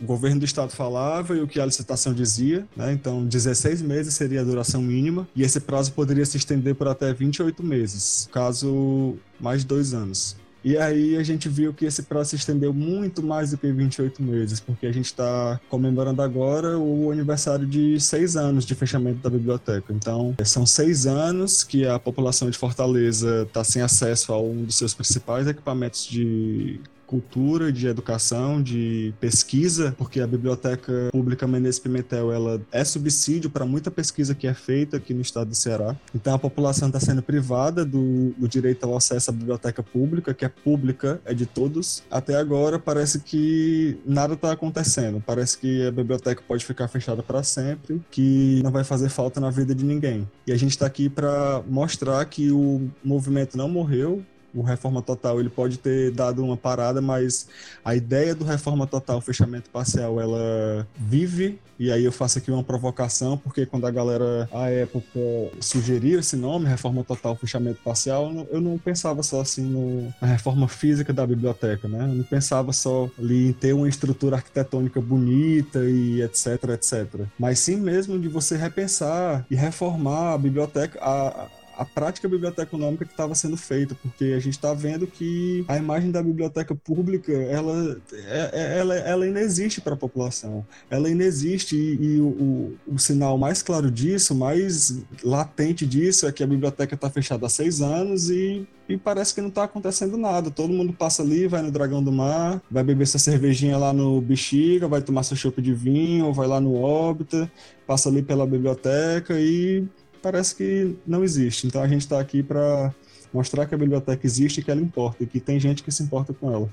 o governo do estado falava e o que a licitação dizia, né? Então 16 meses seria a duração mínima e esse prazo poderia se estender por até 28 meses, caso mais de dois anos. E aí a gente viu que esse prazo se estendeu muito mais do que 28 meses, porque a gente está comemorando agora o aniversário de seis anos de fechamento da biblioteca. Então, são seis anos que a população de Fortaleza está sem acesso a um dos seus principais equipamentos de cultura, de educação, de pesquisa, porque a Biblioteca Pública Menezes Pimentel ela é subsídio para muita pesquisa que é feita aqui no estado do Ceará. Então a população está sendo privada do, do, direito ao acesso à biblioteca pública, que é pública, é de todos. Até agora parece que nada está acontecendo. Parece que a biblioteca pode ficar fechada para sempre, que não vai fazer falta na vida de ninguém. E a gente está aqui para mostrar que o movimento não morreu, o Reforma Total ele pode ter dado uma parada, mas a ideia do Reforma Total, fechamento parcial, ela vive. E aí eu faço aqui uma provocação, porque quando a galera, à época, sugeriu esse nome, Reforma Total, fechamento parcial, eu não pensava só assim no, na reforma física da biblioteca, né? Eu não pensava só ali em ter uma estrutura arquitetônica bonita e etc, etc. Mas sim mesmo de você repensar e reformar a biblioteca, a, a prática biblioteconômica que estava sendo feita, porque a gente está vendo que a imagem da biblioteca pública ela, é, é, ela, ela inexiste para a população, ela inexiste e, e o, o, o, sinal mais claro disso, mais latente disso é que a biblioteca está fechada há seis anos e, e parece que não está acontecendo nada. Todo mundo passa ali, vai no Dragão do Mar, vai beber sua cervejinha lá no Bexiga, vai tomar seu chopp de vinho, vai lá no Óbita, passa ali pela biblioteca e parece que não existe. Então a gente está aqui para mostrar que a biblioteca existe e que ela importa, e que tem gente que se importa com ela.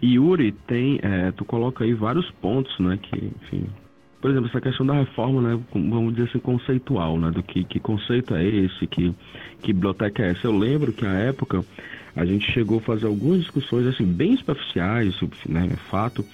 E Yuri, tem, é, tu coloca aí vários pontos, né, que, enfim, por exemplo, essa questão da reforma, né, vamos dizer assim, conceitual, né, do que, que conceito é esse, que, que biblioteca é essa. Eu lembro que à época a gente chegou a fazer algumas discussões, assim, bem superficiais, né, fato,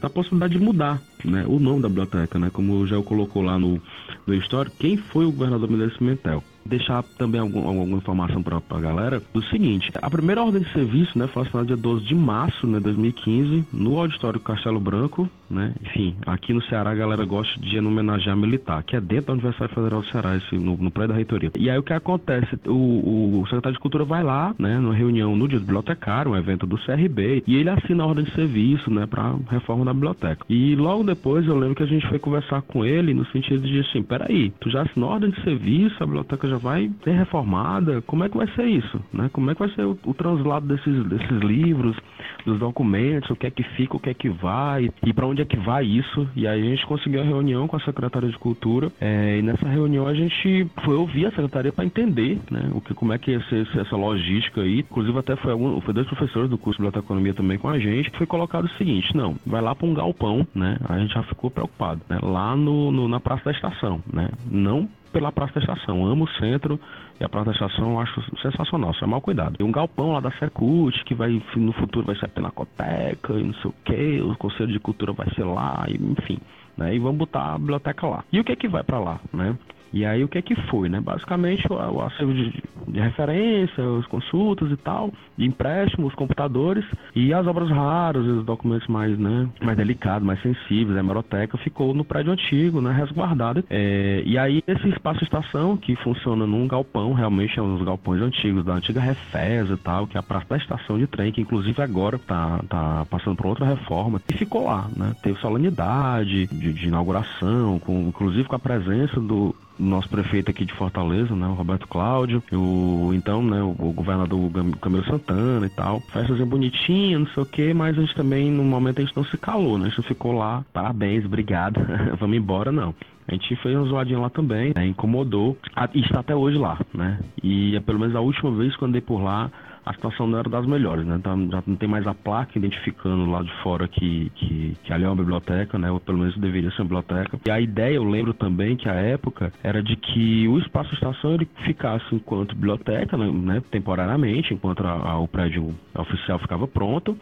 da possibilidade de mudar né, o nome da biblioteca, né, como Gel colocou lá no, no histórico, quem foi o governador Menezes Pimentel. Deixar também algum, alguma informação para a galera do seguinte: a primeira ordem de serviço né, foi assinada dia 12 de março de né, 2015 no auditório Castelo Branco. Né? Enfim, aqui no Ceará a galera gosta de homenagear militar, que é dentro da Universidade Federal do Ceará, esse, no, no prédio da reitoria. E aí o que acontece? O, o secretário de Cultura vai lá, né, numa reunião no dia do bibliotecário, um evento do CRB, e ele assina a ordem de serviço né, para reforma da biblioteca. E logo depois eu lembro que a gente foi conversar com ele no sentido de assim: peraí, tu já assinou a ordem de serviço, a biblioteca já vai ser reformada, como é que vai ser isso? Né? Como é que vai ser o, o translado desses, desses livros, dos documentos, o que é que fica, o que é que vai, e para onde é que vai isso? E aí a gente conseguiu a reunião com a Secretaria de Cultura, é, e nessa reunião a gente foi ouvir a Secretaria para entender né, o que, como é que ia ser essa logística aí. Inclusive até foi, algum, foi dois professores do curso de Biblioteconomia também com a gente, foi colocado o seguinte, não, vai lá para um galpão, né? A gente já ficou preocupado, né? Lá no, no na Praça da Estação, né? Não pela Praça da Estação. amo o centro e a Praça da Estação eu acho sensacional, só é mal cuidado. Tem um galpão lá da Secult, que vai, no futuro vai ser a Pinacoteca e não sei o que, o Conselho de Cultura vai ser lá, e, enfim. Né? E vamos botar a biblioteca lá. E o que é que vai para lá, né? E aí o que é que foi, né? Basicamente o, o acervo de, de, referência, as consultas e tal, de empréstimo, os computadores e as obras raras, os documentos mais, né, mais delicados, mais sensíveis, a hemeroteca ficou no prédio antigo, né, resguardado. É, e aí esse espaço estação que funciona num galpão, realmente é um dos galpões antigos da antiga Refes e tal, que é a praça da estação de trem, que inclusive agora tá, tá passando por outra reforma, e ficou lá, né? Teve solenidade de, de inauguração, com, inclusive com a presença do nosso prefeito aqui de Fortaleza, né, o Roberto Cláudio, o então, né, o, o governador Camilo Santana e tal. Festazinha bonitinha, não sei o que, mas a gente também, no momento, a gente não se calou, né? A gente ficou lá, parabéns, obrigado, vamos embora, não. A gente fez uma zoadinha lá também, né, incomodou, e está até hoje lá, né? E é pelo menos a última vez que eu andei por lá, a situação não era das melhores, né? Então, já não tem mais a placa identificando lá de fora que, que, que ali é uma biblioteca, né? Ou pelo menos deveria ser uma biblioteca. E a ideia, eu lembro também que a época era de que o espaço estação ele ficasse enquanto biblioteca, né? Temporariamente, enquanto a, a, o prédio oficial ficava pronto.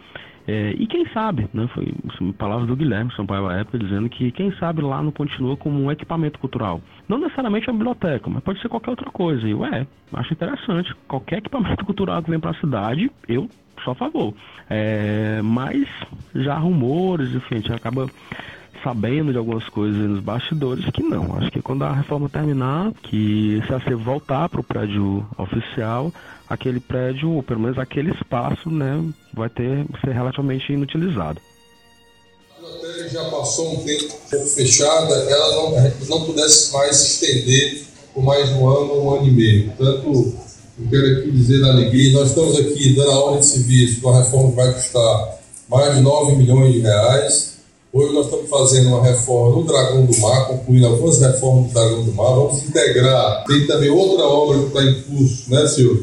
É, e quem sabe, né? Foi palavras do Guilherme Sampaio à época dizendo que quem sabe lá não continua como um equipamento cultural. Não necessariamente uma biblioteca, mas pode ser qualquer outra coisa. E ué, acho interessante. Qualquer equipamento cultural que vem para a cidade, eu sou a favor. É, mas já rumores, enfim, a gente acaba sabendo de algumas coisas nos bastidores que não. Acho que quando a reforma terminar, que esse acervo voltar para o prédio oficial, aquele prédio, ou pelo menos aquele espaço, né, vai ter ser relativamente inutilizado. A biblioteca já passou um tempo fechada, ela não, não pudesse mais estender por mais um ano, um ano e meio. Portanto, eu quero aqui dizer na alegria, nós estamos aqui dando a ordem de serviço, uma reforma que vai custar mais de 9 milhões de reais Hoje nós estamos fazendo uma reforma no Dragão do Mar, concluindo algumas reformas do Dragão do Mar. Vamos integrar, tem também outra obra que está em curso, né, senhor?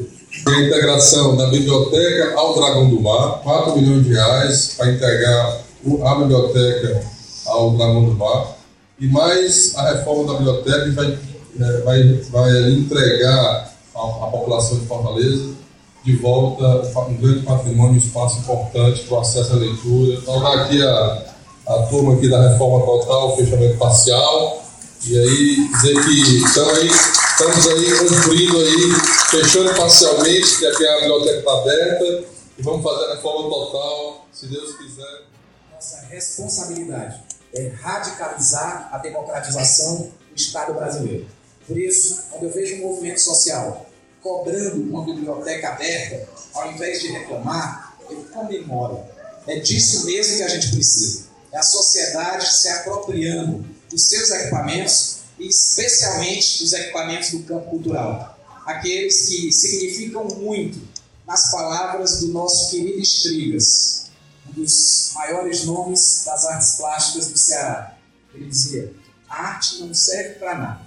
Que a integração da biblioteca ao Dragão do Mar, 4 milhões de reais para integrar a biblioteca ao Dragão do Mar. E mais a reforma da biblioteca vai, é, vai, vai entregar à, população de Fortaleza de volta um grande patrimônio, um espaço importante para o acesso à leitura. Então, aqui a a turma aqui da reforma total, fechamento parcial, e aí dizer que estamos aí, estamos aí cumprindo aí, fechando parcialmente, que aqui a biblioteca está aberta, e vamos fazer a reforma total, se Deus quiser. Nossa responsabilidade é radicalizar a democratização do Estado brasileiro. Por isso, quando eu vejo um movimento social cobrando uma biblioteca aberta, ao invés de reclamar, ele comemora. É disso mesmo que a gente precisa. É a sociedade se apropriando dos seus equipamentos e especialmente dos equipamentos do campo cultural. Aqueles que significam muito nas palavras do nosso querido Estrigas, um dos maiores nomes das artes plásticas do Ceará. Ele dizia: a arte não serve para nada,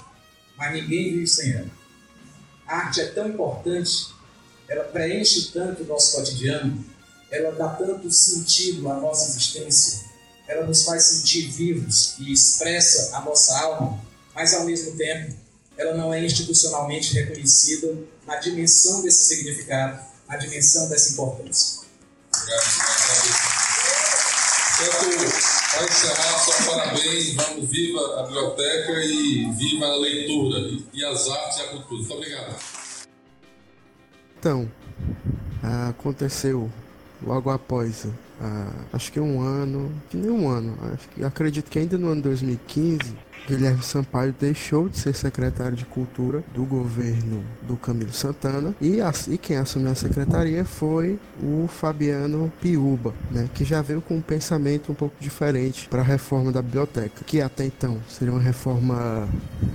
mas ninguém vive sem ela. A arte é tão importante, ela preenche tanto o nosso cotidiano, ela dá tanto sentido à nossa existência, ela nos faz sentir vivos e expressa a nossa alma, mas ao mesmo tempo ela não é institucionalmente reconhecida na dimensão desse significado, na dimensão dessa importância. Obrigado. Para encerrar, só parabéns, vamos viva a biblioteca e viva a leitura e as artes e a cultura. Muito obrigado. Então, aconteceu logo após, uh, acho que um ano, que nem um ano, acho que, acredito que ainda no ano 2015, Guilherme Sampaio deixou de ser secretário de Cultura do governo do Camilo Santana e, e quem assumiu a secretaria foi o Fabiano Piuba, né, que já veio com um pensamento um pouco diferente para a reforma da biblioteca, que até então seria uma reforma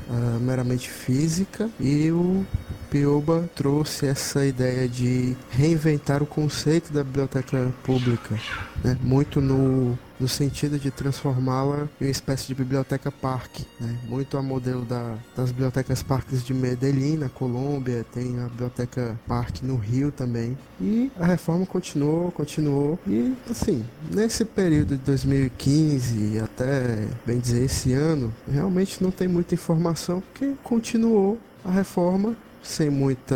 uh, meramente física e o Piuba trouxe essa ideia de reinventar o conceito da biblioteca pública, né? muito no, no sentido de transformá-la em uma espécie de biblioteca parque, né? muito a modelo da, das bibliotecas parques de Medellín, na Colômbia, tem a biblioteca parque no Rio também. E a reforma continuou, continuou, e assim, nesse período de 2015 até, bem dizer, esse ano, realmente não tem muita informação, porque continuou a reforma sem muita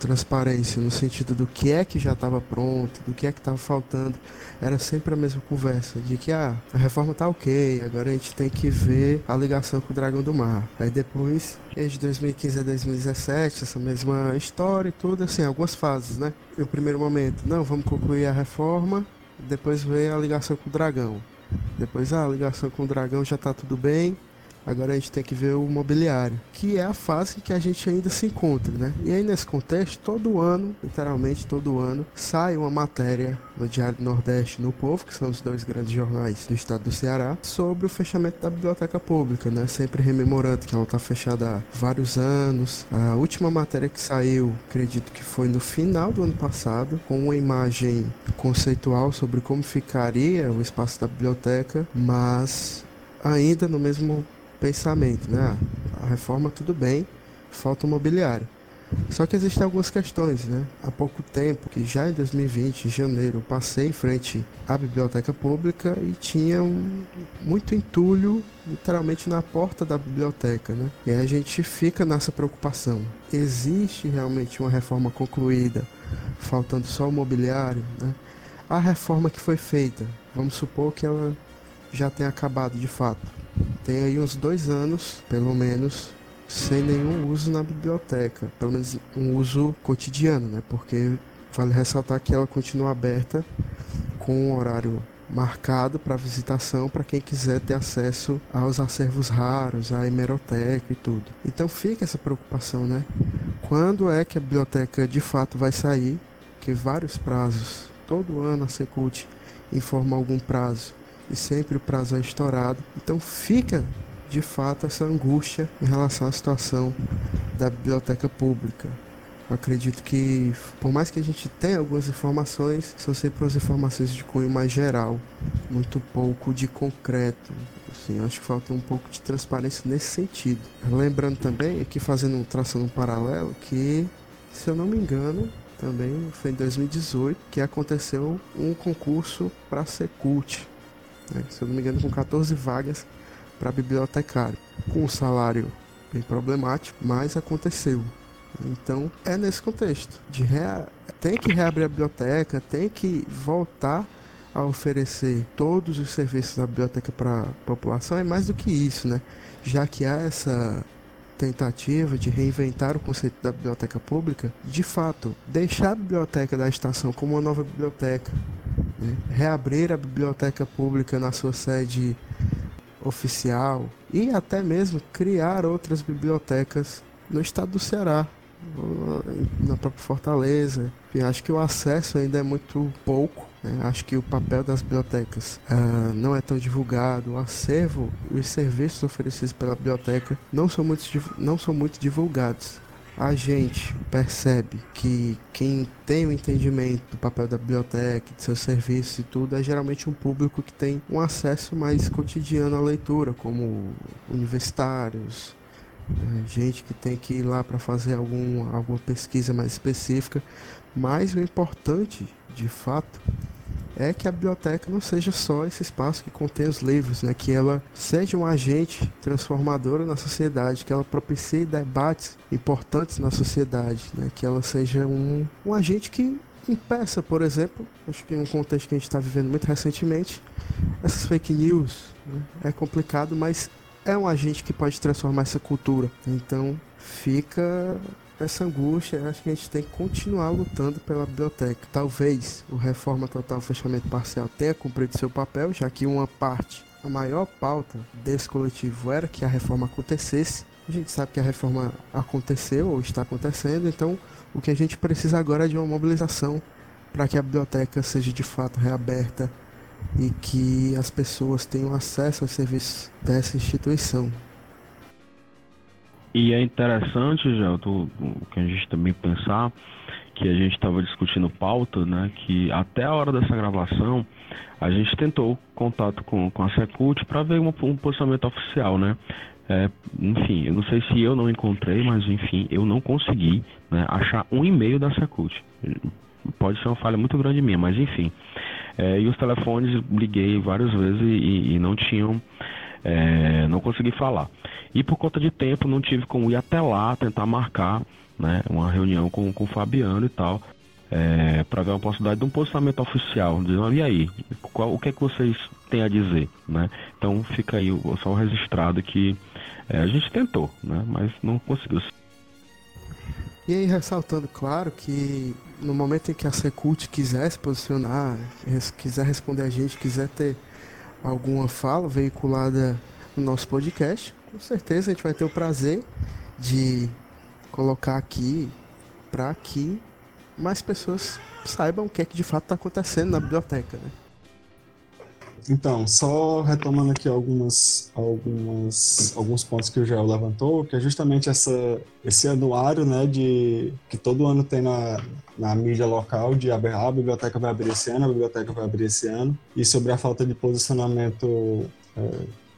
transparência no sentido do que é que já estava pronto, do que é que estava faltando. Era sempre a mesma conversa de que ah, a reforma tá ok, agora a gente tem que ver a ligação com o Dragão do Mar. Aí depois, desde 2015 a 2017, essa mesma história e tudo, assim, algumas fases, né? No primeiro momento, não, vamos concluir a reforma, depois veio a ligação com o Dragão. Depois, ah, a ligação com o Dragão já tá tudo bem, Agora a gente tem que ver o mobiliário, que é a fase que a gente ainda se encontra, né? E aí nesse contexto, todo ano, literalmente todo ano, sai uma matéria no Diário do Nordeste no Povo, que são os dois grandes jornais do estado do Ceará, sobre o fechamento da biblioteca pública, né? Sempre rememorando que ela está fechada há vários anos. A última matéria que saiu, acredito que foi no final do ano passado, com uma imagem conceitual sobre como ficaria o espaço da biblioteca, mas ainda no mesmo pensamento, né? A reforma tudo bem, falta o mobiliário. Só que existem algumas questões, né? Há pouco tempo, que já em 2020, em janeiro, passei em frente à biblioteca pública e tinha um, muito entulho literalmente na porta da biblioteca, né? E a gente fica nessa preocupação. Existe realmente uma reforma concluída, faltando só o mobiliário, né? A reforma que foi feita, vamos supor que ela já tenha acabado de fato tem aí uns dois anos, pelo menos, sem nenhum uso na biblioteca, pelo menos um uso cotidiano, né? Porque vale ressaltar que ela continua aberta com um horário marcado para visitação para quem quiser ter acesso aos acervos raros, à hemeroteca e tudo. Então fica essa preocupação, né? Quando é que a biblioteca de fato vai sair? Que vários prazos, todo ano a Secult informa algum prazo e sempre o prazo é estourado. Então fica de fato essa angústia em relação à situação da biblioteca pública. Eu acredito que, por mais que a gente tenha algumas informações, são sempre as informações de cunho mais geral, muito pouco de concreto. Assim, acho que falta um pouco de transparência nesse sentido. Lembrando também, aqui fazendo, um paralelo, que, se eu não me engano, também foi em 2018 que aconteceu um concurso para ser cult né, se eu não me engano, com 14 vagas para bibliotecário, com um salário bem problemático, mas aconteceu. Então é nesse contexto de rea... tem que reabrir a biblioteca, tem que voltar a oferecer todos os serviços da biblioteca para a população. É mais do que isso, né? Já que há essa tentativa de reinventar o conceito da biblioteca pública, de fato, deixar a biblioteca da estação como uma nova biblioteca, né? reabrir a biblioteca pública na sua sede oficial e até mesmo criar outras bibliotecas no estado do Ceará. na própria Fortaleza. Acho que o acesso ainda é muito pouco. Né? Acho que o papel das bibliotecas uh, não é tão divulgado. O acervo e os serviços oferecidos pela biblioteca não são muito, não são muito divulgados a gente percebe que quem tem o entendimento do papel da biblioteca, de seus serviços e tudo, é geralmente um público que tem um acesso mais cotidiano à leitura, como universitários, né, gente que tem que ir lá para fazer algum, alguma pesquisa mais específica. Mas o importante, de fato, é que a biblioteca não seja só esse espaço que contém os livros, né? que ela seja um agente transformador na sociedade, que ela propicie debates importantes na sociedade, né? que ela seja um, um agente que impeça, por exemplo, acho que em um contexto que a gente está vivendo muito recentemente, essas fake news. Né? É complicado, mas é um agente que pode transformar essa cultura. Então fica essa angústia, acho que a gente tem que continuar lutando pela biblioteca. Talvez o Reforma Total Fechamento Parcial tenha cumprido seu papel, já que uma parte, a maior pauta desse coletivo era que a reforma acontecesse. A gente sabe que a reforma aconteceu ou está acontecendo, então o que a gente precisa agora é de uma mobilização para que a biblioteca seja de fato reaberta e que as pessoas tenham acesso aos serviços dessa instituição. E é interessante, já o que a gente também pensar que a gente estava discutindo pauta, né, que até a hora dessa gravação a gente tentou contato com, com a Secult para ver um, um posicionamento oficial, né? É, enfim, eu não sei se eu não encontrei, mas enfim, eu não consegui né, achar um e-mail da Secult. Pode ser uma falha muito grande minha, mas enfim. É, e os telefones liguei várias vezes e, e não tinham, é, não consegui falar. E por conta de tempo não tive como ir até lá tentar marcar né, uma reunião com, com o Fabiano e tal, é, para ver a possibilidade de um posicionamento oficial, dizendo, e aí, qual, o que é que vocês têm a dizer, né? Então fica aí só registrado que é, a gente tentou, né, mas não conseguiu. E aí, ressaltando, claro, que no momento em que a Secult quiser se posicionar, quiser responder a gente, quiser ter alguma fala veiculada no nosso podcast, com certeza a gente vai ter o prazer de colocar aqui para que mais pessoas saibam o que é que de fato está acontecendo na biblioteca, né? Então, só retomando aqui algumas, algumas, alguns pontos que o Joel levantou, que é justamente essa, esse anuário, né, de, que todo ano tem na, na mídia local de abrir, a biblioteca vai abrir esse ano, a biblioteca vai abrir esse ano, e sobre a falta de posicionamento é,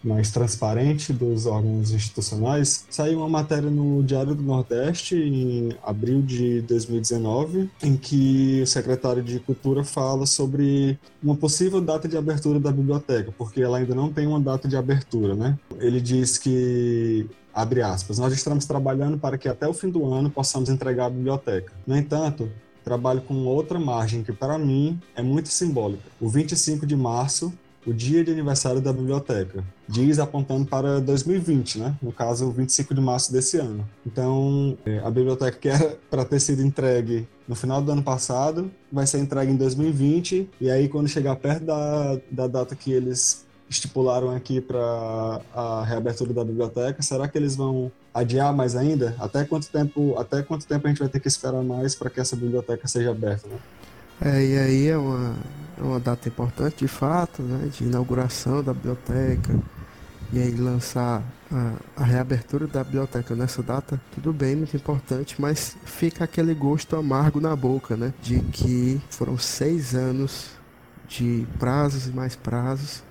mais transparente dos órgãos institucionais, saiu uma matéria no Diário do Nordeste em abril de 2019, em que o secretário de Cultura fala sobre uma possível data de abertura da biblioteca, porque ela ainda não tem uma data de abertura, né? Ele diz que abre aspas, nós estamos trabalhando para que até o fim do ano possamos entregar a biblioteca. No entanto, trabalho com outra margem que para mim é muito simbólica. O 25 de março o dia de aniversário da biblioteca. Diz apontando para 2020, né? No caso, 25 de março desse ano. Então, é, a biblioteca que era para ter sido entregue no final do ano passado, vai ser entregue em 2020, e aí quando chegar perto da, da data que eles estipularam aqui para a reabertura da biblioteca, será que eles vão adiar mais ainda? Até quanto tempo, até quanto tempo a gente vai ter que esperar mais para que essa biblioteca seja aberta, né? É, e aí é uma, uma data importante de fato, né, de inauguração da biblioteca, e aí lançar a, a, reabertura da biblioteca nessa data, tudo bem, muito importante, mas fica aquele gosto amargo na boca, né, de que foram seis anos de prazos e mais prazos,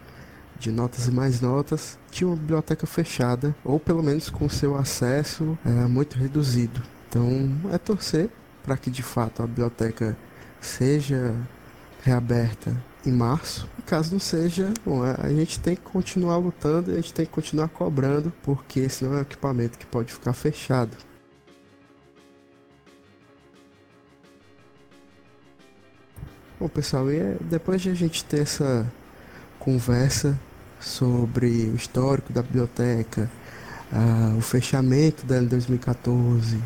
de notas e mais notas, de uma biblioteca fechada, ou pelo menos com seu acesso é, muito reduzido. Então é torcer para que de fato a biblioteca seja reaberta em março. Caso não seja, bom, a gente tem que continuar lutando e a gente tem que continuar cobrando, porque senão é um equipamento que pode ficar fechado. Bom, pessoal, e é, depois de a gente ter essa conversa sobre o histórico da biblioteca, uh, o fechamento dela em 2014,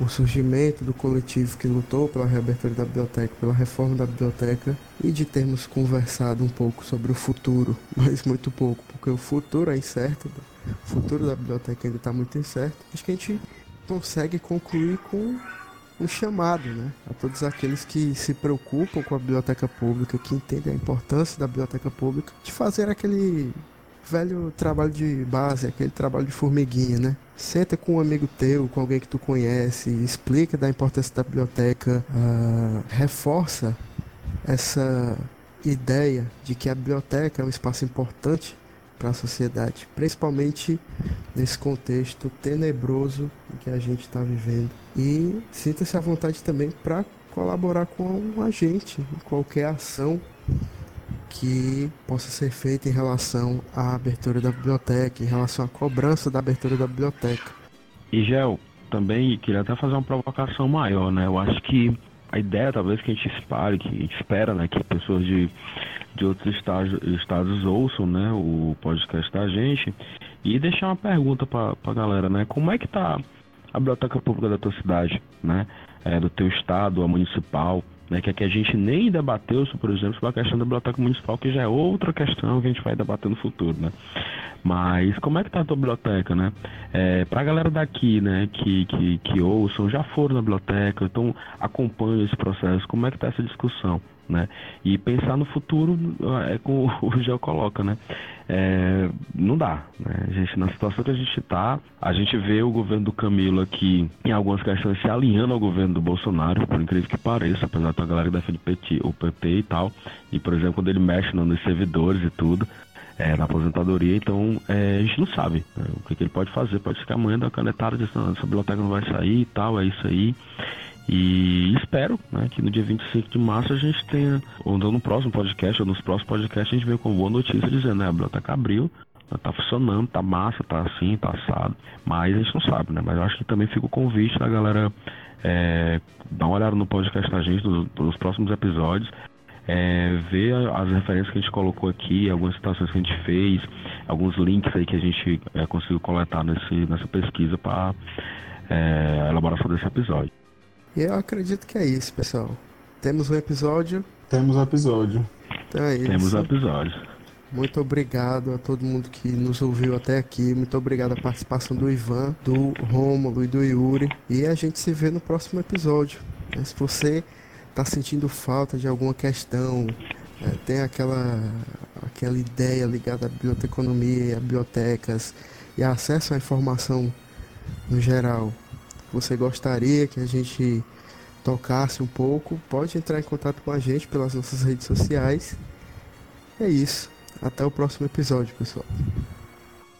o surgimento do coletivo que lutou pela reabertura da biblioteca, pela reforma da biblioteca e de termos conversado um pouco sobre o futuro, mas muito pouco, porque o futuro é incerto, o futuro da biblioteca ainda está muito incerto. Acho que a gente consegue concluir com um chamado né, a todos aqueles que se preocupam com a biblioteca pública, que entendem a importância da biblioteca pública, de fazer aquele velho trabalho de base, aquele trabalho de formiguinha, né? Senta com um amigo teu, com alguém que tu conhece, explica da importância da biblioteca, uh, reforça essa ideia de que a biblioteca é um espaço importante para a sociedade, principalmente nesse contexto tenebroso que a gente está vivendo. E sinta-se à vontade também para colaborar com a gente em qualquer ação que possa ser feita em relação à abertura da biblioteca, em relação à cobrança da abertura da biblioteca. E Gel, também queria até fazer uma provocação maior, né? Eu acho que a ideia talvez que a gente espere, que a gente espera, né, que pessoas de, de outros estados, estados ouçam, né, o podcast da gente e deixar uma pergunta para a galera, né? Como é que tá a biblioteca pública da tua cidade, né? É, do teu estado, a municipal, né, que aqui a gente nem debateu, por exemplo, sobre a questão da biblioteca municipal, que já é outra questão que a gente vai debater no futuro, né? Mas como é que tá a tua biblioteca, né? É, pra galera daqui, né, que, que, que ouçam, já foram na biblioteca, então acompanham esse processo, como é que tá essa discussão? Né? E pensar no futuro é como o Geo coloca, né? É, não dá, né? A gente, na situação que a gente está, a gente vê o governo do Camilo aqui, em algumas questões, se alinhando ao governo do Bolsonaro, por incrível que pareça, apesar da galera que defende PT, o PP e tal. E, por exemplo, quando ele mexe nos servidores e tudo, é, na aposentadoria, então é, a gente não sabe né, o que, que, ele pode fazer. Pode ficar amanhã da canetada dizendo essa biblioteca não vai sair e tal, é isso aí. E espero né, que no dia 25 de março a gente tenha, ou no próximo podcast, ou nos próximos podcasts, a gente venha com boa notícia dizendo, né, a biblioteca abriu, tá funcionando, tá massa, tá assim, tá assado. Mas a gente não sabe, né? Mas eu acho que também fica o convite da galera é, dar uma olhada no podcast da gente, nos, nos próximos episódios, é, ver as referências que a gente colocou aqui, algumas citações que a gente fez, alguns links aí que a gente é, conseguiu coletar nesse, nessa pesquisa para é, elaboração desse episódio. E eu acredito que é isso, pessoal. Temos um episódio. Temos um episódio. Então é Temos isso. um episódio. Muito obrigado a todo mundo que nos ouviu até aqui. Muito obrigado a participação do Ivan, do Rômulo e do Yuri. E a gente se vê no próximo episódio. Se você está sentindo falta de alguma questão, é, tem aquela, aquela ideia ligada à biblioteconomia, a bibliotecas e acesso à informação no geral, você gostaria que a gente tocasse um pouco, pode entrar em contato com a gente pelas nossas redes sociais. É isso. Até o próximo episódio, pessoal.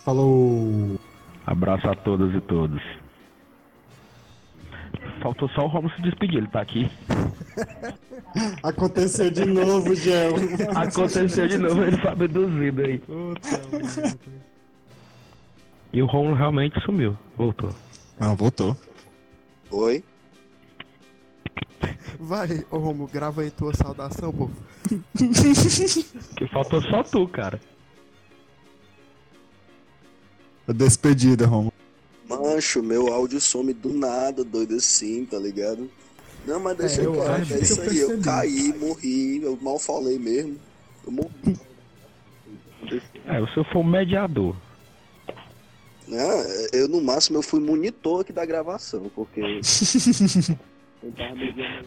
Falou! Abraço a todas e todos. Faltou só o Romulo se despedir, ele tá aqui. Aconteceu de novo, Gel. Aconteceu de novo, ele tá abduzido aí. E o Romulo realmente sumiu, voltou. Não, voltou. Oi? Vai, ô Romulo, grava aí tua saudação, pô. que faltou só tu, cara. A despedida, Romulo. Mancho, meu áudio some do nada, doido assim, tá ligado? Não, mas deixa É, eu acho é isso eu aí, eu caí, morri, eu mal falei mesmo. Eu morri. É, se eu for mediador. Não, eu no máximo eu fui monitor aqui da gravação, porque.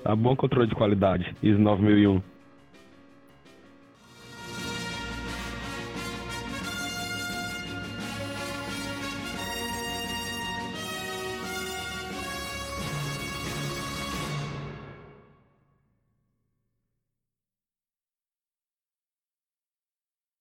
Tá bom controle de qualidade. ISO 9001.